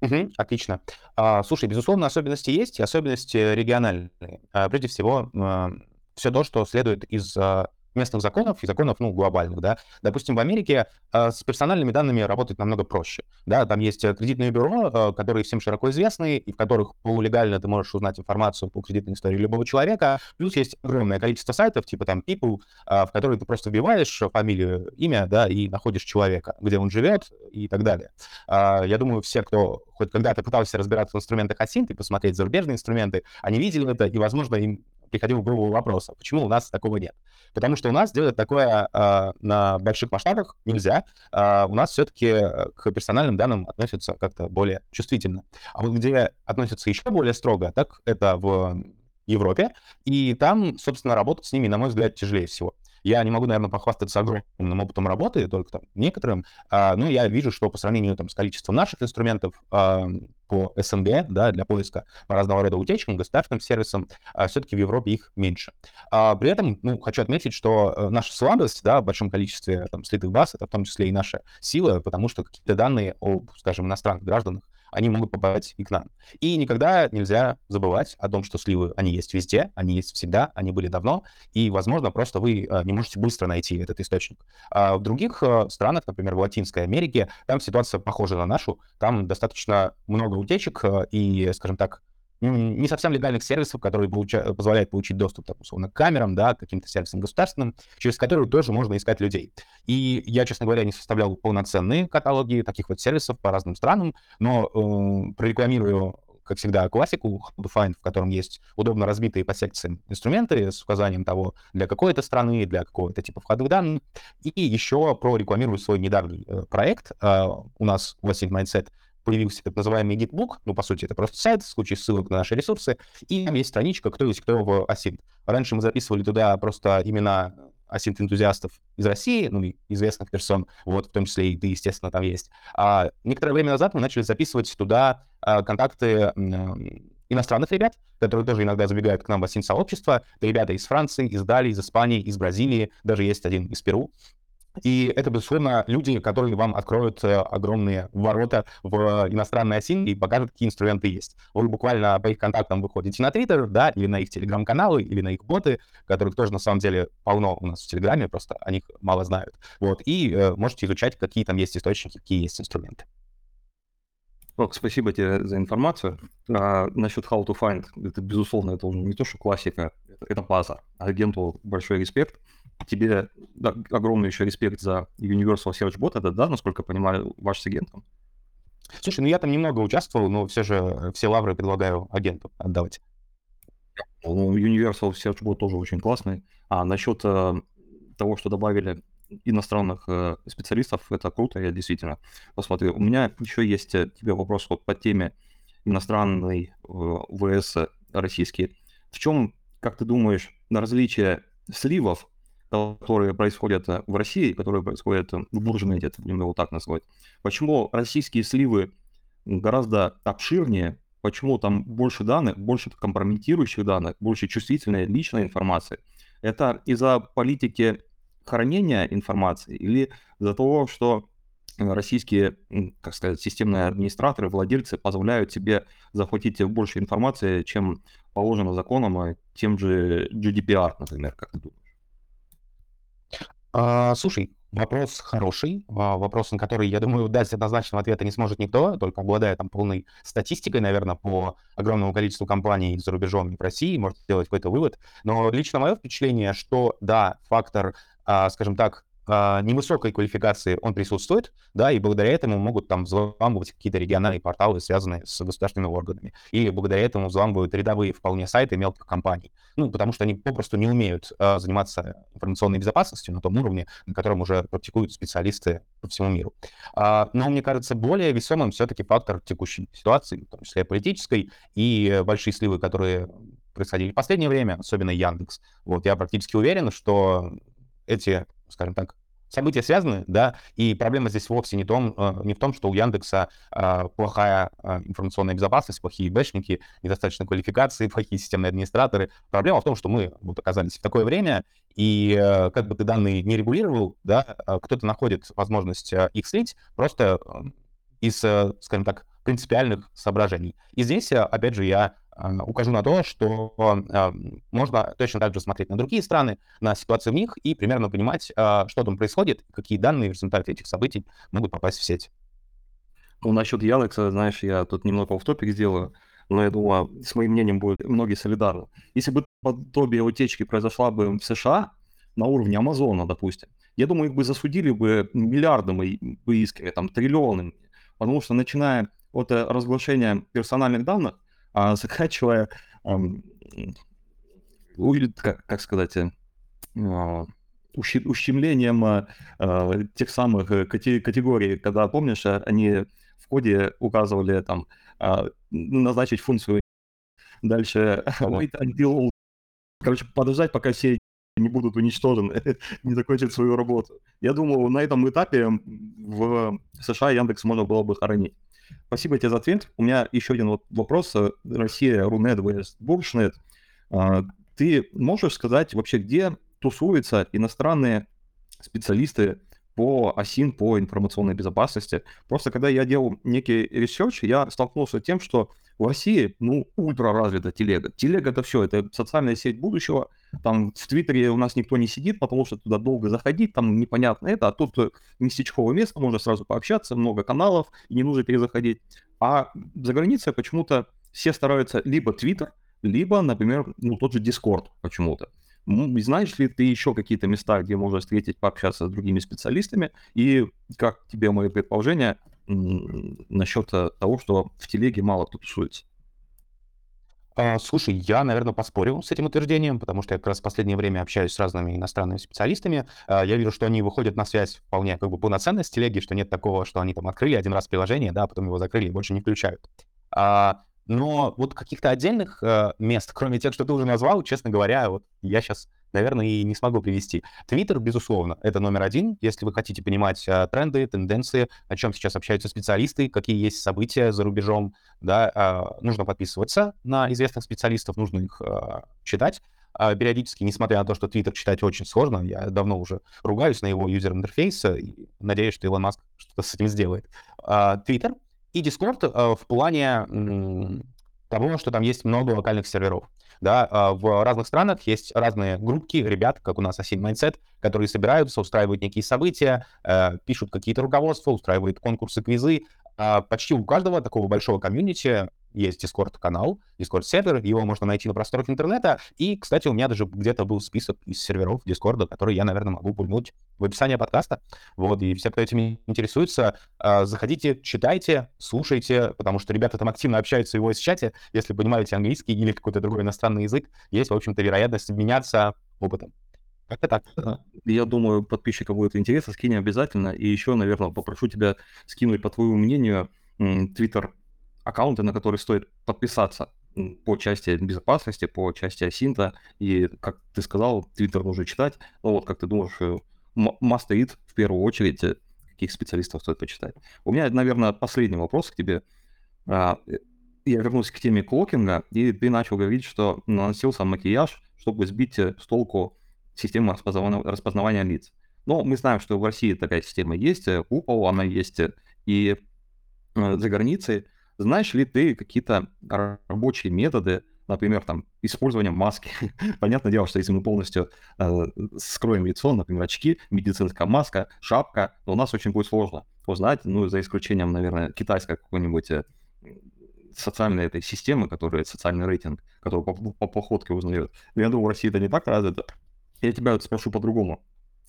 Угу, отлично. А, слушай, безусловно, особенности есть, и особенности региональные. А, прежде всего, а, все то, что следует из а, местных законов и законов, ну, глобальных, да. Допустим, в Америке э, с персональными данными работать намного проще, да, там есть э, кредитные бюро, э, которые всем широко известны, и в которых полулегально ты можешь узнать информацию по кредитной истории любого человека, плюс есть огромное количество сайтов, типа там People, э, в которые ты просто вбиваешь фамилию, имя, да, и находишь человека, где он живет и так далее. Э, я думаю, все, кто хоть когда-то пытался разбираться в инструментах Асинт и посмотреть зарубежные инструменты, они видели это, и, возможно, им приходил в голову вопрос, почему у нас такого нет? Потому что у нас делать такое э, на больших масштабах нельзя. Э, у нас все-таки э, к персональным данным относятся как-то более чувствительно. А вот где относятся еще более строго, так это в Европе, и там, собственно, работать с ними, на мой взгляд, тяжелее всего. Я не могу, наверное, похвастаться огромным опытом работы, только там некоторым, а, но я вижу, что по сравнению там, с количеством наших инструментов а, по СНГ, да, для поиска по разного рода утечкам, государственным сервисам, а, все-таки в Европе их меньше. А, при этом, ну, хочу отметить, что э, наша слабость, да, в большом количестве там слитых баз, это в том числе и наша сила, потому что какие-то данные о, скажем, иностранных гражданах они могут попадать и к нам. И никогда нельзя забывать о том, что сливы, они есть везде, они есть всегда, они были давно, и, возможно, просто вы а, не можете быстро найти этот источник. А в других а, странах, например, в Латинской Америке, там ситуация похожа на нашу, там достаточно много утечек, а, и, скажем так, не совсем легальных сервисов, которые получа- позволяют получить доступ, так, условно, к камерам, да, к каким-то сервисам государственным, через которые тоже можно искать людей. И я, честно говоря, не составлял полноценные каталоги таких вот сервисов по разным странам, но э, прорекламирую как всегда, классику Find, в котором есть удобно разбитые по секциям инструменты с указанием того, для какой-то страны, для какого-то типа входных данных. И еще прорекламирую свой недавний э, проект. Э, у нас в Async Mindset появился так называемый Gitbook, ну, по сути, это просто сайт с кучей ссылок на наши ресурсы, и там есть страничка «Кто есть кто в Async». Раньше мы записывали туда просто имена асинт-энтузиастов из России, ну, известных персон, вот, в том числе и ты, естественно, там есть. А некоторое время назад мы начали записывать туда а, контакты иностранных ребят, которые тоже иногда забегают к нам в асинт-сообщество. Это ребята из Франции, из Дали, из Испании, из Бразилии, даже есть один из Перу. И это, безусловно, люди, которые вам откроют э, огромные ворота в иностранной осине и покажут, какие инструменты есть. Вы буквально по их контактам выходите на Твиттер, да, или на их телеграм-каналы, или на их боты, которых тоже, на самом деле, полно у нас в Телеграме, просто о них мало знают. Вот, и э, можете изучать, какие там есть источники, какие есть инструменты. Рок, спасибо тебе за информацию. А, насчет How to Find, это, безусловно, это уже не то, что классика, это база. Агенту большой респект тебе да, огромный еще респект за Universal Search Bot, это, да, насколько я понимаю, ваш с агентом? Слушай, ну я там немного участвовал, но все же все лавры предлагаю агенту отдавать. Ну, Universal Search Bot тоже очень классный. А насчет э, того, что добавили иностранных э, специалистов, это круто, я действительно посмотрю. У меня еще есть э, тебе вопрос вот по теме иностранный э, ВС российский. В чем, как ты думаешь, на различие сливов которые происходят э, в России, которые происходят э, в Буржнете, будем его так назвать. Почему российские сливы гораздо обширнее, почему там больше данных, больше компрометирующих данных, больше чувствительной личной информации? Это из-за политики хранения информации или из-за того, что российские, как сказать, системные администраторы, владельцы позволяют себе захватить больше информации, чем положено законом, и тем же GDPR, например, как ты думаешь? А, слушай, вопрос хороший, а, вопрос, на который, я думаю, дать однозначного ответа не сможет никто, только обладая там полной статистикой, наверное, по огромному количеству компаний за рубежом и в России, может сделать какой-то вывод. Но лично мое впечатление, что да, фактор, а, скажем так, а, невысокой квалификации он присутствует, да, и благодаря этому могут там взламывать какие-то региональные порталы, связанные с государственными органами. И благодаря этому взламывают рядовые вполне сайты мелких компаний. Ну, потому что они попросту не умеют а, заниматься информационной безопасностью на том уровне, на котором уже практикуют специалисты по всему миру. А, но, мне кажется, более весомым все-таки фактор текущей ситуации, в том числе политической, и большие сливы, которые происходили в последнее время, особенно Яндекс. Вот я практически уверен, что эти, скажем так, события связаны, да, и проблема здесь вовсе не, том, э, не в том, что у Яндекса э, плохая э, информационная безопасность, плохие бэшники, недостаточно квалификации, плохие системные администраторы. Проблема в том, что мы вот оказались в такое время, и как бы ты данные не регулировал, да, кто-то находит возможность их слить просто из, скажем так, принципиальных соображений. И здесь, опять же, я а, укажу на то, что а, можно точно так же смотреть на другие страны, на ситуацию в них и примерно понимать, что там происходит, какие данные в результате этих событий могут попасть в сеть. Ну, насчет Яндекса, знаешь, я тут немного в топик сделаю, но я думаю, с моим мнением будут многие солидарны. Если бы подобие утечки произошла бы в США на уровне Амазона, допустим, я думаю, их бы засудили бы миллиардами бы исками, там, триллионами, потому что начиная от э, разглашения персональных данных, а закачивая, как, как сказать, э, а, ущемлением а, тех самых э, категорий, когда, помнишь, они в коде указывали там назначить функцию дальше wait until короче, подождать, пока все не будут уничтожены, не закончат свою работу. Я думаю, на этом этапе в США Яндекс можно было бы хоронить. Спасибо тебе за ответ. У меня еще один вот вопрос. Россия, Рунет, Буржнет. А, ты можешь сказать вообще, где тусуются иностранные специалисты по OSINT, по информационной безопасности? Просто когда я делал некий research, я столкнулся с тем, что в России, ну, ультра развита телега. Телега это все, это социальная сеть будущего. Там в Твиттере у нас никто не сидит, потому что туда долго заходить, там непонятно это, а тут э, местечковое место, можно сразу пообщаться, много каналов, и не нужно перезаходить. А за границей почему-то все стараются либо Twitter, либо, например, ну, тот же Discord почему-то. Знаешь ли ты еще какие-то места, где можно встретить, пообщаться с другими специалистами? И как тебе мои предположения насчет э, того, что в телеге мало тусуется? А, слушай, я, наверное, поспорю с этим утверждением, потому что я как раз в последнее время общаюсь с разными иностранными специалистами. А, я вижу, что они выходят на связь вполне как бы полноценно с телеги, что нет такого, что они там открыли один раз приложение, да, а потом его закрыли и больше не включают. Но вот каких-то отдельных э, мест, кроме тех, что ты уже назвал, честно говоря, вот я сейчас, наверное, и не смогу привести. Твиттер, безусловно, это номер один, если вы хотите понимать э, тренды, тенденции, о чем сейчас общаются специалисты, какие есть события за рубежом, да, э, нужно подписываться на известных специалистов, нужно их э, читать э, периодически, несмотря на то, что Твиттер читать очень сложно, я давно уже ругаюсь на его юзер-интерфейс и надеюсь, что Илон Маск что-то с этим сделает. Твиттер — и Discord э, в плане того, что там есть много локальных серверов. Да, э, в разных странах есть разные группки ребят, как у нас Async Mindset, которые собираются, устраивают некие события, э, пишут какие-то руководства, устраивают конкурсы, квизы. А почти у каждого такого большого комьюнити есть Discord-канал, Discord-сервер, его можно найти на просторах интернета. И, кстати, у меня даже где-то был список из серверов Discord, который я, наверное, могу пульнуть в описании подкаста. Вот, и все, кто этим интересуется, а, заходите, читайте, слушайте, потому что ребята там активно общаются в его чате. Если понимаете английский или какой-то другой иностранный язык, есть, в общем-то, вероятность обменяться опытом. Как-то так. Я думаю, подписчикам будет интересно, скинь обязательно. И еще, наверное, попрошу тебя скинуть, по твоему мнению, Twitter аккаунты, на которые стоит подписаться по части безопасности, по части асинта. И, как ты сказал, Твиттер нужно читать. Ну вот, как ты думаешь, э, must read в первую очередь, э, каких специалистов стоит почитать? У меня, наверное, последний вопрос к тебе. А, э, я вернусь к теме клокинга, и ты начал говорить, что наносился макияж, чтобы сбить с толку систему распознавания, лиц. Но мы знаем, что в России такая система есть, купол, она есть и за границей. Знаешь ли ты какие-то рабочие методы, например, там, использование маски. Понятное дело, что если мы полностью э, скроем лицо, например, очки, медицинская маска, шапка, то у нас очень будет сложно узнать, ну, за исключением, наверное, китайской какой-нибудь э, социальной этой системы, которая социальный рейтинг, который по, по походке узнает. Я думаю, в России это не так развито. Я тебя спрошу по-другому.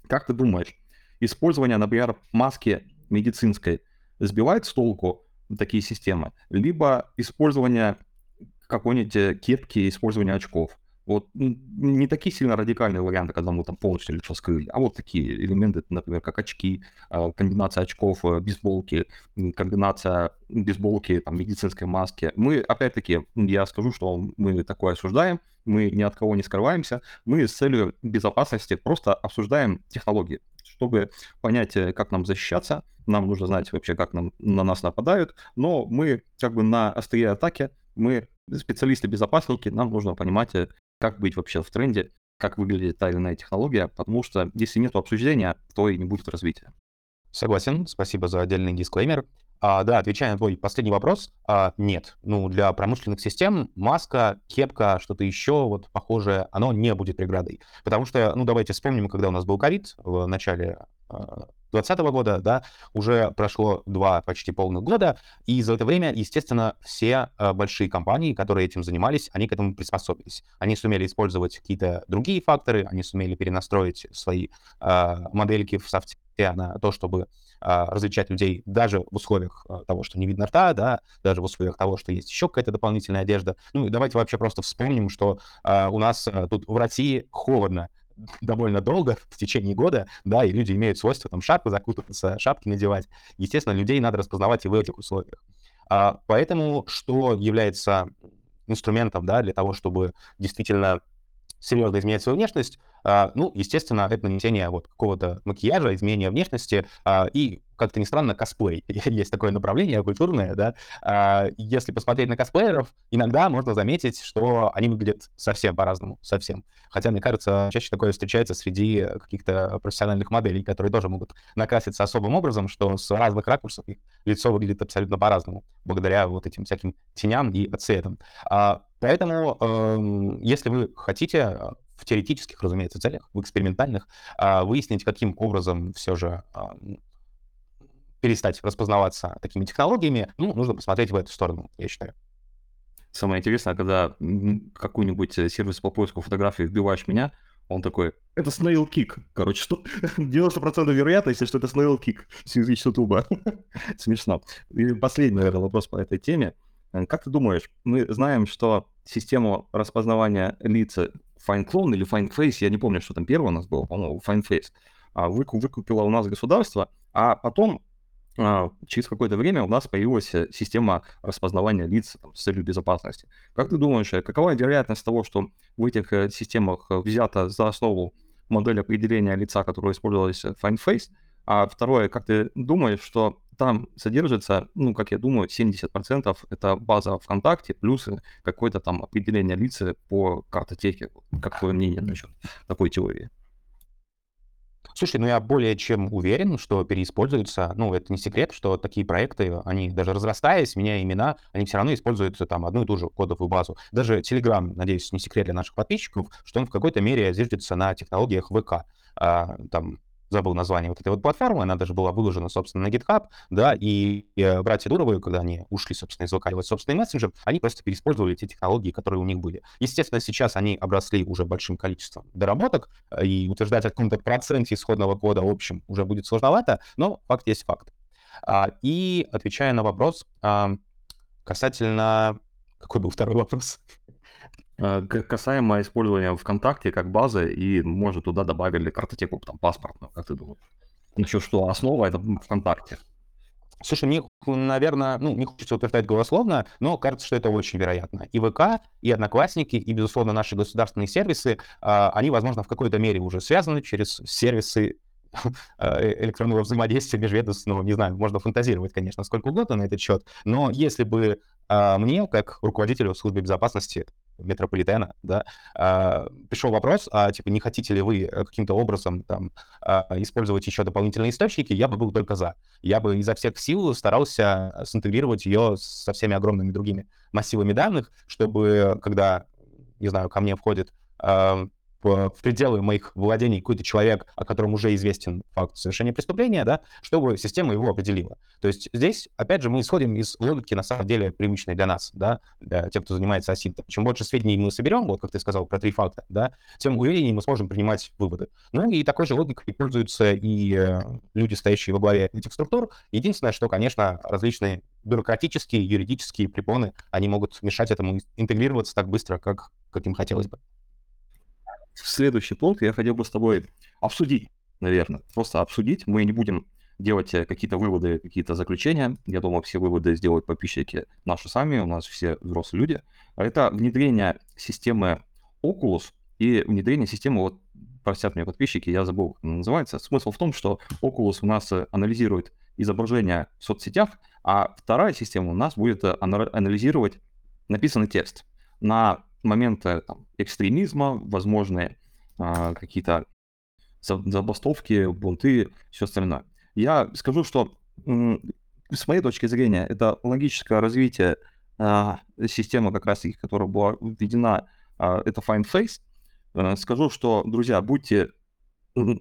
Как ты думаешь, использование, например, маски медицинской сбивает с толку такие системы, либо использование какой-нибудь э, кепки, использование очков. Вот не такие сильно радикальные варианты, когда мы там полностью лицо скрыли, а вот такие элементы, например, как очки, а, комбинация очков, э, бейсболки, комбинация бейсболки, там, медицинской маски. Мы, опять-таки, я скажу, что мы такое осуждаем, мы ни от кого не скрываемся, мы с целью безопасности просто обсуждаем технологии, чтобы понять, э, как нам защищаться, нам нужно знать вообще, как нам, на нас нападают, но мы как бы на острие атаки, мы специалисты-безопасники, нам нужно понимать, э, как быть вообще в тренде, как выглядит та или иная технология, потому что если нет обсуждения, то и не будет развития. Согласен, спасибо за отдельный дисклеймер. А, да, отвечая на твой последний вопрос, а, нет. Ну, для промышленных систем маска, кепка, что-то еще вот похожее, оно не будет преградой. Потому что, ну, давайте вспомним, когда у нас был ковид в начале 2020 а, года, да, уже прошло два почти полных года, и за это время, естественно, все э, большие компании, которые этим занимались, они к этому приспособились. Они сумели использовать какие-то другие факторы, они сумели перенастроить свои э, модельки в софте на то, чтобы а, различать людей даже в условиях а, того, что не видно рта, да, даже в условиях того, что есть еще какая-то дополнительная одежда. Ну и давайте вообще просто вспомним, что а, у нас тут в России холодно довольно долго, в течение года, да, и люди имеют свойство там шапку закутываться, шапки надевать. Естественно, людей надо распознавать и в этих условиях. А, поэтому что является инструментом, да, для того, чтобы действительно серьезно изменять свою внешность, а, ну, естественно, это нанесение вот какого-то макияжа, изменение внешности а, и как-то ни странно, косплей. Есть такое направление культурное, да. А, если посмотреть на косплееров, иногда можно заметить, что они выглядят совсем по-разному, совсем. Хотя, мне кажется, чаще такое встречается среди каких-то профессиональных моделей, которые тоже могут накраситься особым образом, что с разных ракурсов их лицо выглядит абсолютно по-разному, благодаря вот этим всяким теням и цветам. Поэтому, эм, если вы хотите в теоретических, разумеется, целях, в экспериментальных, а, выяснить, каким образом все же а, перестать распознаваться такими технологиями, ну, нужно посмотреть в эту сторону, я считаю. самое интересное, когда какой-нибудь э, сервис по поиску фотографий вбиваешь меня, он такой, это Snail Kick. Короче, что 90% вероятности, что это Snail Kick с YouTube. Смешно. И последний, наверное, вопрос по этой теме. Э, как ты думаешь, мы знаем, что систему распознавания лица FineClone или FineFace, я не помню, что там первое у нас было, по-моему, FineFace, а, выкупила у нас государство, а потом через какое-то время у нас появилась э, система распознавания лиц там, с целью безопасности. Как ты думаешь, э, какова вероятность того, что в этих э, системах взята за основу модель определения лица, которая использовалась в FineFace? А второе, как ты думаешь, что там содержится, ну, как я думаю, 70% это база ВКонтакте плюс какое-то там определение лица по картотеке. Как твое мнение насчет такой теории? Слушай, ну я более чем уверен, что переиспользуются, ну это не секрет, что такие проекты, они даже разрастаясь, меняя имена, они все равно используют там одну и ту же кодовую базу. Даже Telegram, надеюсь, не секрет для наших подписчиков, что он в какой-то мере зиждется на технологиях ВК. А, там забыл название вот этой вот платформы, она даже была выложена, собственно, на GitHub, да, и, и э, братья Дуровы, когда они ушли, собственно, из ВК собственный мессенджер, они просто переиспользовали те технологии, которые у них были. Естественно, сейчас они обросли уже большим количеством доработок, э, и утверждать о каком-то проценте исходного кода общем уже будет сложновато, но факт есть факт. А, и отвечая на вопрос а, касательно... Какой был второй вопрос? Э, касаемо использования ВКонтакте как базы, и, может, туда добавили картотеку там, паспортную, как ты думаешь? Насчет что основа это ВКонтакте. Слушай, мне, наверное, ну, не хочется утверждать голословно, но кажется, что это очень вероятно. И ВК, и Одноклассники, и, безусловно, наши государственные сервисы, а, они, возможно, в какой-то мере уже связаны через сервисы э, электронного взаимодействия межведомственного, не знаю, можно фантазировать, конечно, сколько угодно на этот счет, но если бы а, мне, как руководителю службы безопасности метрополитена, да, а, пришел вопрос, а типа не хотите ли вы э, каким-то образом там а, использовать еще дополнительные источники, я бы был только за. Я бы изо всех сил старался синтегрировать ее со всеми огромными другими массивами данных, чтобы когда, не знаю, ко мне входит в пределы моих владений какой-то человек, о котором уже известен факт совершения преступления, да, чтобы система его определила. То есть здесь, опять же, мы исходим из логики, на самом деле, привычной для нас, да, для тех, кто занимается осинтом. Чем больше сведений мы соберем, вот как ты сказал про три факта, да, тем увереннее мы сможем принимать выводы. Ну и такой же логикой пользуются и э, люди, стоящие во главе этих структур. Единственное, что, конечно, различные бюрократические, юридические препоны, они могут мешать этому интегрироваться так быстро, как, как им хотелось бы следующий пункт я хотел бы с тобой обсудить, наверное. Просто обсудить. Мы не будем делать э, какие-то выводы, какие-то заключения. Я думаю, все выводы сделают подписчики наши сами, у нас все взрослые люди. Это внедрение системы Oculus и внедрение системы, вот простят меня подписчики, я забыл, как она называется. Смысл в том, что Oculus у нас э, анализирует изображения в соцсетях, а вторая система у нас будет э, анализировать написанный текст на моменты там, экстремизма, возможные а, какие-то забастовки, бунты, все остальное. Я скажу, что с моей точки зрения это логическое развитие а, системы, как раз таки, которая была введена, а, это FindFace. А, скажу, что, друзья, будьте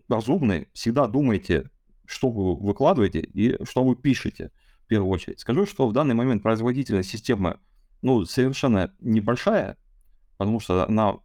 разумны, всегда думайте, что вы выкладываете и что вы пишете в первую очередь. Скажу, что в данный момент производительность системы ну, совершенно небольшая, потому что она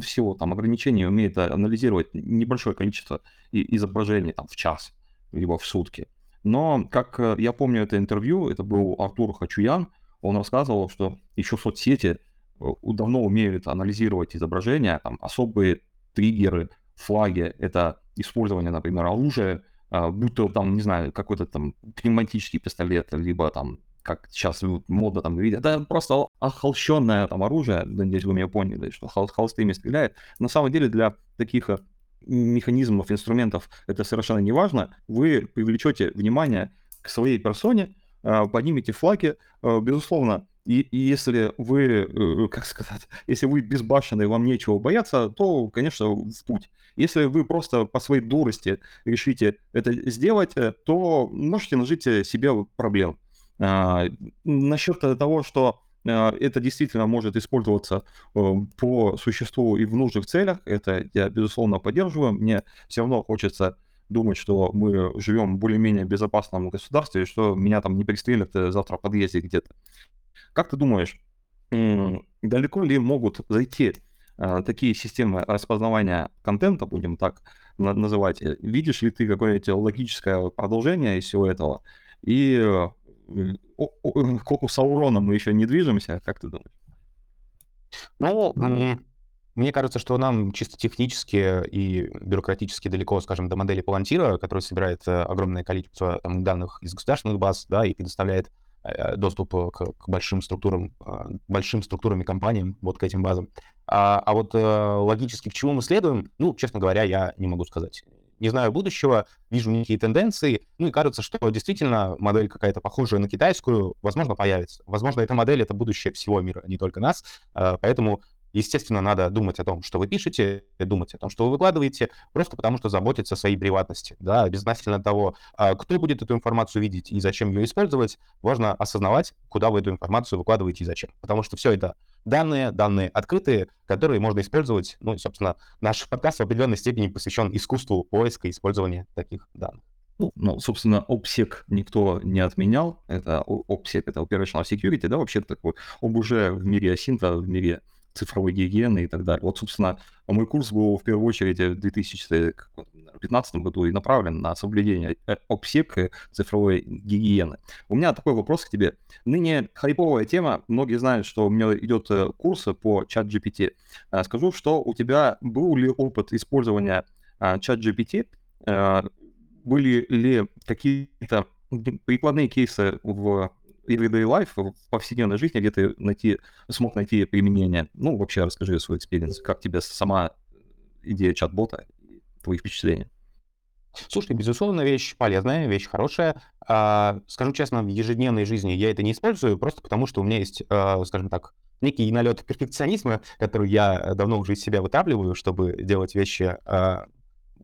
всего там ограничений умеет анализировать небольшое количество изображений там в час, либо в сутки. Но, как э, я помню это интервью, это был Артур Хачуян, он рассказывал, что еще соцсети э, давно умеют анализировать изображения, там особые триггеры, флаги, это использование, например, оружия, а, будь то там, не знаю, какой-то там пневматический пистолет, либо там как сейчас мода там видят, это просто охолщенное там оружие, надеюсь, вы меня поняли, что хол холстыми стреляет. На самом деле для таких э, механизмов, инструментов это совершенно не важно. Вы привлечете внимание к своей персоне, э, поднимете флаги, э, безусловно, и, и если вы, как сказать, если вы безбашенный, вам нечего бояться, то, конечно, в путь. Если вы просто по своей дурости решите это сделать, то можете нажить себе проблем. А, насчет того, что а, это действительно может использоваться э, по существу и в нужных целях, это я, безусловно, поддерживаю. Мне все равно хочется думать, что мы живем в более-менее безопасном государстве, и что меня там не пристрелят э, завтра в подъезде где-то. Как ты думаешь, далеко ли могут зайти а, такие системы распознавания контента, будем так называть? Видишь ли ты какое-нибудь логическое продолжение из всего этого? И к Саурона мы еще не движемся, как ты думаешь? Ну, мне кажется, что нам чисто технически и бюрократически далеко, скажем, до модели Palantir, которая собирает э, огромное количество там, данных из государственных баз, да, и предоставляет э, доступ к, к большим структурам, а, большим структурам и компаниям, вот к этим базам. А, а вот э, логически к чему мы следуем, ну, честно говоря, я не могу сказать. Не знаю будущего, вижу некие тенденции, ну и кажется, что действительно модель какая-то похожая на китайскую, возможно, появится. Возможно, эта модель — это будущее всего мира, не только нас, а, поэтому Естественно, надо думать о том, что вы пишете, думать о том, что вы выкладываете, просто потому что заботиться о своей приватности. Да, безнаательно того, а, кто будет эту информацию видеть и зачем ее использовать, важно осознавать, куда вы эту информацию выкладываете и зачем. Потому что все это данные, данные открытые, которые можно использовать. Ну, и, собственно, наш подкаст в определенной степени посвящен искусству поиска и использования таких данных. Ну, ну, собственно, OPSEC никто не отменял. Это OPSEC, это Operational Security, да, вообще такой ОБЖ в мире асинта, в мире цифровой гигиены и так далее. Вот, собственно, мой курс был в первую очередь в 2015 году и направлен на соблюдение обсек цифровой гигиены. У меня такой вопрос к тебе. Ныне хайповая тема. Многие знают, что у меня идет э, курс по ChatGPT. Э, скажу, что у тебя был ли опыт использования э, ChatGPT? Были ли какие-то прикладные кейсы в everyday life, в повседневной жизни, где ты найти, смог найти применение? Ну, вообще расскажи свой experience. Как тебе сама идея чат-бота, твои впечатления? Слушай, безусловно, вещь полезная, вещь хорошая. А, скажу честно, в ежедневной жизни я это не использую, просто потому что у меня есть, а, скажем так, некий налет перфекционизма, который я давно уже из себя вытапливаю, чтобы делать вещи а,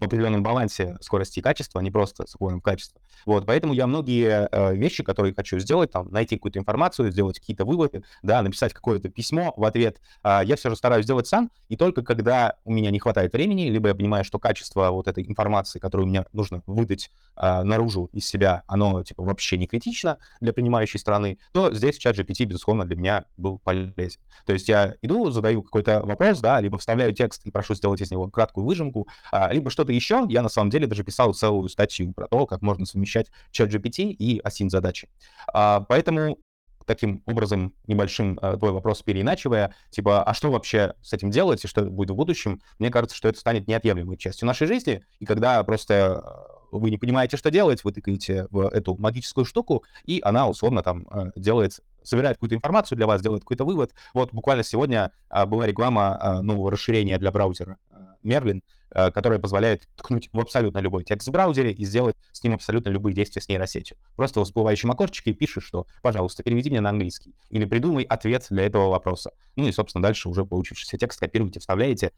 в определенном балансе скорости и качества, а не просто с уклоном в качество. Вот, поэтому я многие э, вещи, которые хочу сделать, там, найти какую-то информацию, сделать какие-то выводы, да, написать какое-то письмо в ответ, э, я все же стараюсь сделать сам, и только когда у меня не хватает времени, либо я понимаю, что качество вот этой информации, которую мне нужно выдать э, наружу из себя, оно, типа, вообще не критично для принимающей страны, то здесь чат GPT, безусловно, для меня был полезен. То есть я иду, задаю какой-то вопрос, да, либо вставляю текст и прошу сделать из него краткую выжимку, а, либо что-то еще. Я, на самом деле, даже писал целую статью про то, как можно совмещать чат GPT и async задачи. А, поэтому таким образом небольшим э, твой вопрос переиначивая, типа, а что вообще с этим делать и что будет в будущем, мне кажется, что это станет неотъемлемой частью нашей жизни, и когда просто вы не понимаете, что делать, вы тыкаете в эту магическую штуку, и она условно там э, делает собирает какую-то информацию для вас, делает какой-то вывод. Вот буквально сегодня а, была реклама а, нового расширения для браузера Merlin, а, которая позволяет ткнуть в абсолютно любой текст в браузере и сделать с ним абсолютно любые действия с нейросетью. Просто в всплывающем окошечке пишешь, что, пожалуйста, переведи мне на английский, или придумай ответ для этого вопроса. Ну и, собственно, дальше уже получившийся текст копируете, вставляете,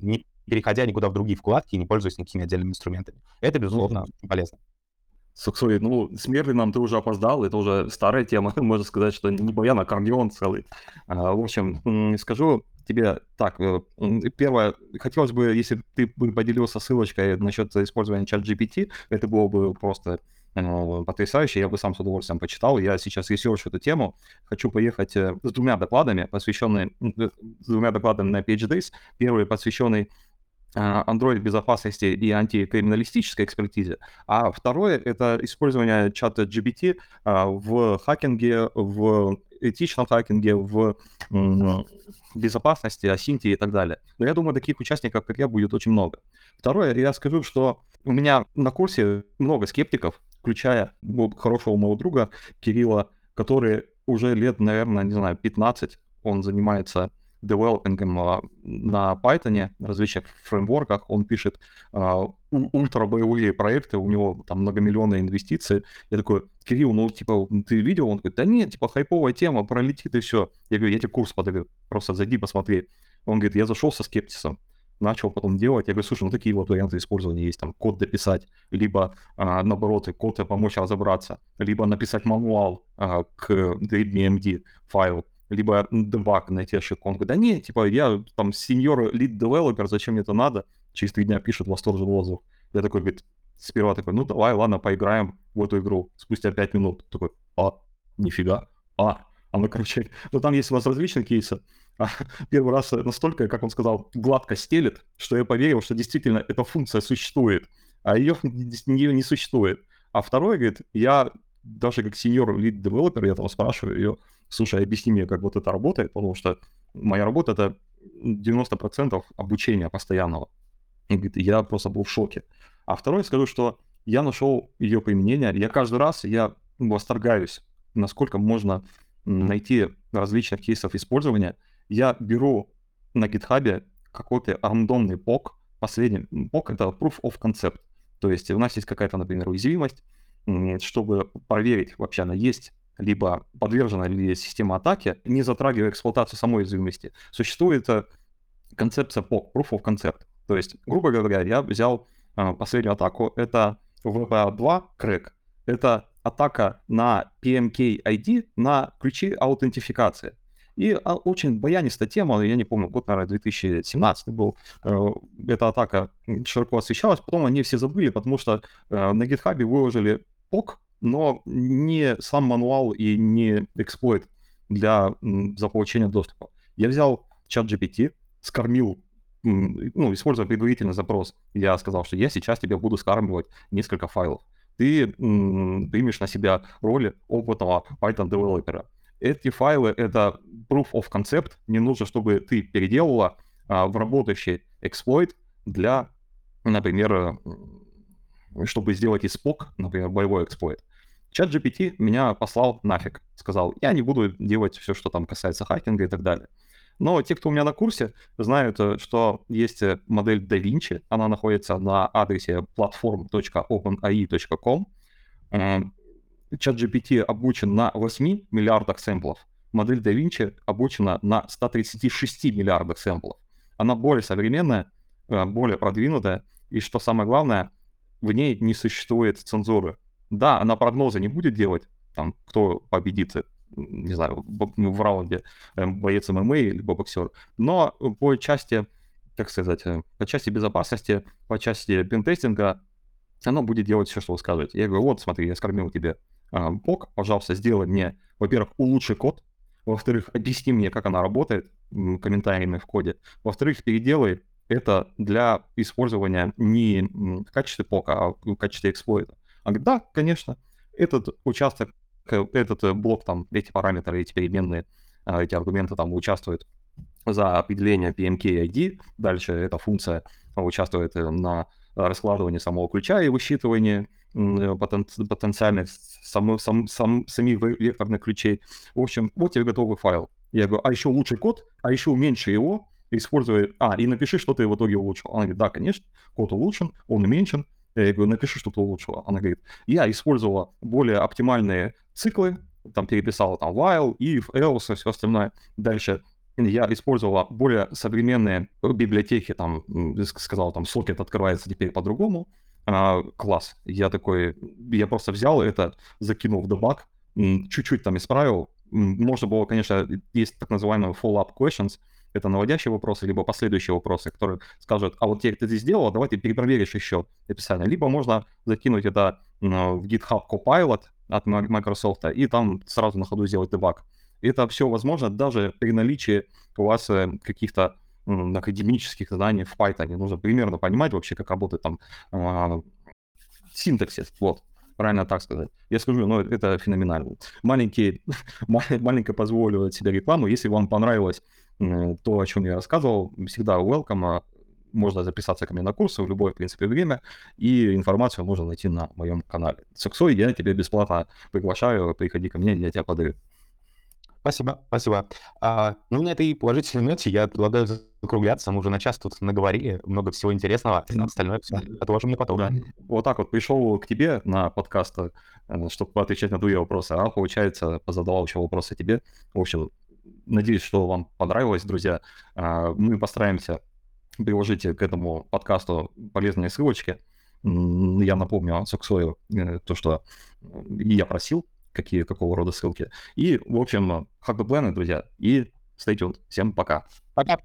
не переходя никуда в другие вкладки и не пользуясь никакими отдельными инструментами. Это, безусловно, полезно. Суксой, ну, с Мерлином ты уже опоздал, это уже старая тема, можно сказать, что не баян, а целый. А, в общем, скажу тебе так, э, первое, хотелось бы, если ты бы поделился ссылочкой насчет использования ChatGPT, это было бы просто э, потрясающе, я бы сам с удовольствием почитал. Я сейчас ресерчу эту тему, хочу поехать э, с двумя докладами, посвященными, с двумя докладами на PhDs. Первый посвященный а, Android-безопасности и антикриминалистической экспертизе, а второе — это использование чата GPT а, в хакинге, в этичном хакинге, в безопасности, асинте и так далее. Но я думаю, таких участников, как я, будет очень много. Второе, я скажу, что у меня на курсе много скептиков, включая хорошего моего друга Кирилла, который уже лет, наверное, не знаю, 15, он занимается девелопингом на Python, различных фреймворках. Он пишет а, ультрабоевые проекты, у него там многомиллионные инвестиции. Я такой, Кирилл, ну, типа, ты видел? Он говорит, да нет, типа, хайповая тема, пролетит и все. Я говорю, я тебе курс подарю, просто зайди, посмотри. Он говорит, я зашел со скептисом, начал потом делать. Я говорю, слушай, ну такие вот варианты использования есть, там, код дописать, либо, а, наоборот, код помочь разобраться, либо написать мануал а, к DMD файлу либо дебаг найти ошибку. Он говорит, да не, типа, я там сеньор лид девелопер, зачем мне это надо? Через три дня пишет восторженный отзыв. Я такой, говорит, сперва такой, ну давай, ладно, поиграем в эту игру. Спустя пять минут такой, а, нифига, а, Оно, короче, ну там есть у нас различные кейсы. А первый раз настолько, как он сказал, гладко стелет, что я поверил, что действительно эта функция существует, а ее, ее не существует. А второй, говорит, я даже как сеньор лид девелопер, я там спрашиваю ее, слушай, объясни мне, как вот это работает, потому что моя работа — это 90% обучения постоянного. И говорит, я просто был в шоке. А второй скажу, что я нашел ее применение. Я каждый раз, я восторгаюсь, насколько можно найти различных кейсов использования. Я беру на GitHub какой-то рандомный POC, последний POC — это Proof of Concept. То есть у нас есть какая-то, например, уязвимость, чтобы проверить, вообще она есть, либо подвержена ли система атаки, не затрагивая эксплуатацию самой уязвимости. Существует э, концепция POC, Proof of Concept. То есть, грубо говоря, я взял э, последнюю атаку, это VPA2 крэк, это атака на PMK ID на ключи аутентификации. И а, очень баянистая тема, я не помню, год, наверное, 2017 был, э, эта атака широко освещалась, потом они все забыли, потому что э, на GitHub выложили POC, но не сам мануал и не эксплойт для за получения доступа. Я взял чат GPT, скормил, ну, используя предварительный запрос, я сказал, что я сейчас тебе буду скармливать несколько файлов. Ты примешь на себя роль опытного Python-девелопера эти файлы — это proof of concept. Не нужно, чтобы ты переделала а, в работающий эксплойт для, например, чтобы сделать из POC, например, боевой эксплойт. Чат GPT меня послал нафиг. Сказал, я не буду делать все, что там касается хакинга и так далее. Но те, кто у меня на курсе, знают, э, что есть э, модель DaVinci. Она находится на адресе platform.openai.com. ChatGPT обучен на 8 миллиардах сэмплов, модель DaVinci обучена на 136 миллиардах сэмплов. Она более современная, э, более продвинутая, и что самое главное, в ней не существует цензуры. Да, она прогнозы не будет делать, там, кто победит, э, не знаю, в раунде э, боец ММА либо боксер, но по части, как сказать, по части безопасности, по части пентестинга, оно будет делать все, что вы скажете. Я говорю, вот, смотри, я скормил тебе а, пожалуйста, сделай мне, во-первых, улучши код, во-вторых, объясни мне, как она работает комментариями в коде, во-вторых, переделай это для использования не в качестве пока, а в качестве эксплойта. А да, конечно, этот участок, этот э, блок, там, эти параметры, эти переменные, а, эти аргументы там участвуют за определение PMK ID. Дальше эта функция участвует э, на раскладывании самого ключа и высчитывании Э, потен, потенциальных сам, сам, сам, самих векторных ключей. В общем, вот тебе готовый файл. Я говорю, а еще лучший код, а еще уменьши его, используя... А, и напиши, что ты в итоге улучшил. Она говорит, да, конечно, код улучшен, он уменьшен. Я говорю, напиши, что ты улучшила. Она говорит, я использовала более оптимальные циклы, там переписала там while, if, else и все остальное. Дальше я использовала более современные библиотеки, там, сказал, там, сокет открывается теперь по-другому, а, класс. Я такой, я просто взял это, закинул в дебаг, чуть-чуть там исправил. Можно было, конечно, есть так называемые follow-up questions, это наводящие вопросы, либо последующие вопросы, которые скажут, а вот теперь ты здесь сделал, давай ты перепроверишь еще описание. Либо можно закинуть это в GitHub Copilot от Microsoft и там сразу на ходу сделать дебаг. Это все возможно даже при наличии у вас э, каких-то академических знаний в Python. Нужно примерно понимать вообще, как работает там э, синтаксис. Вот, правильно так сказать. Я скажу, ну, это феноменально. Маленький, маленько позволю от себя рекламу. Если вам понравилось то, о чем я рассказывал, всегда welcome. Можно записаться ко мне на курсы в любое, в принципе, время, и информацию можно найти на моем канале. Сексой я тебе бесплатно приглашаю, приходи ко мне, я тебя подарю. Спасибо, спасибо. А, ну, на этой положительной ноте я предлагаю закругляться. Мы уже на час тут наговорили, много всего интересного. Остальное все отложим на потом. Да. Вот так вот пришел к тебе на подкаст, э, чтобы отвечать на твои вопросы, а получается, позадавал еще вопросы тебе. В общем, надеюсь, что вам понравилось, друзья. А, мы постараемся приложить к этому подкасту полезные ссылочки. Я напомню Суксою э, то, что я просил какие, какого рода ссылки. И, в общем, хакопланы, друзья, и stay tuned. Всем пока. Пока.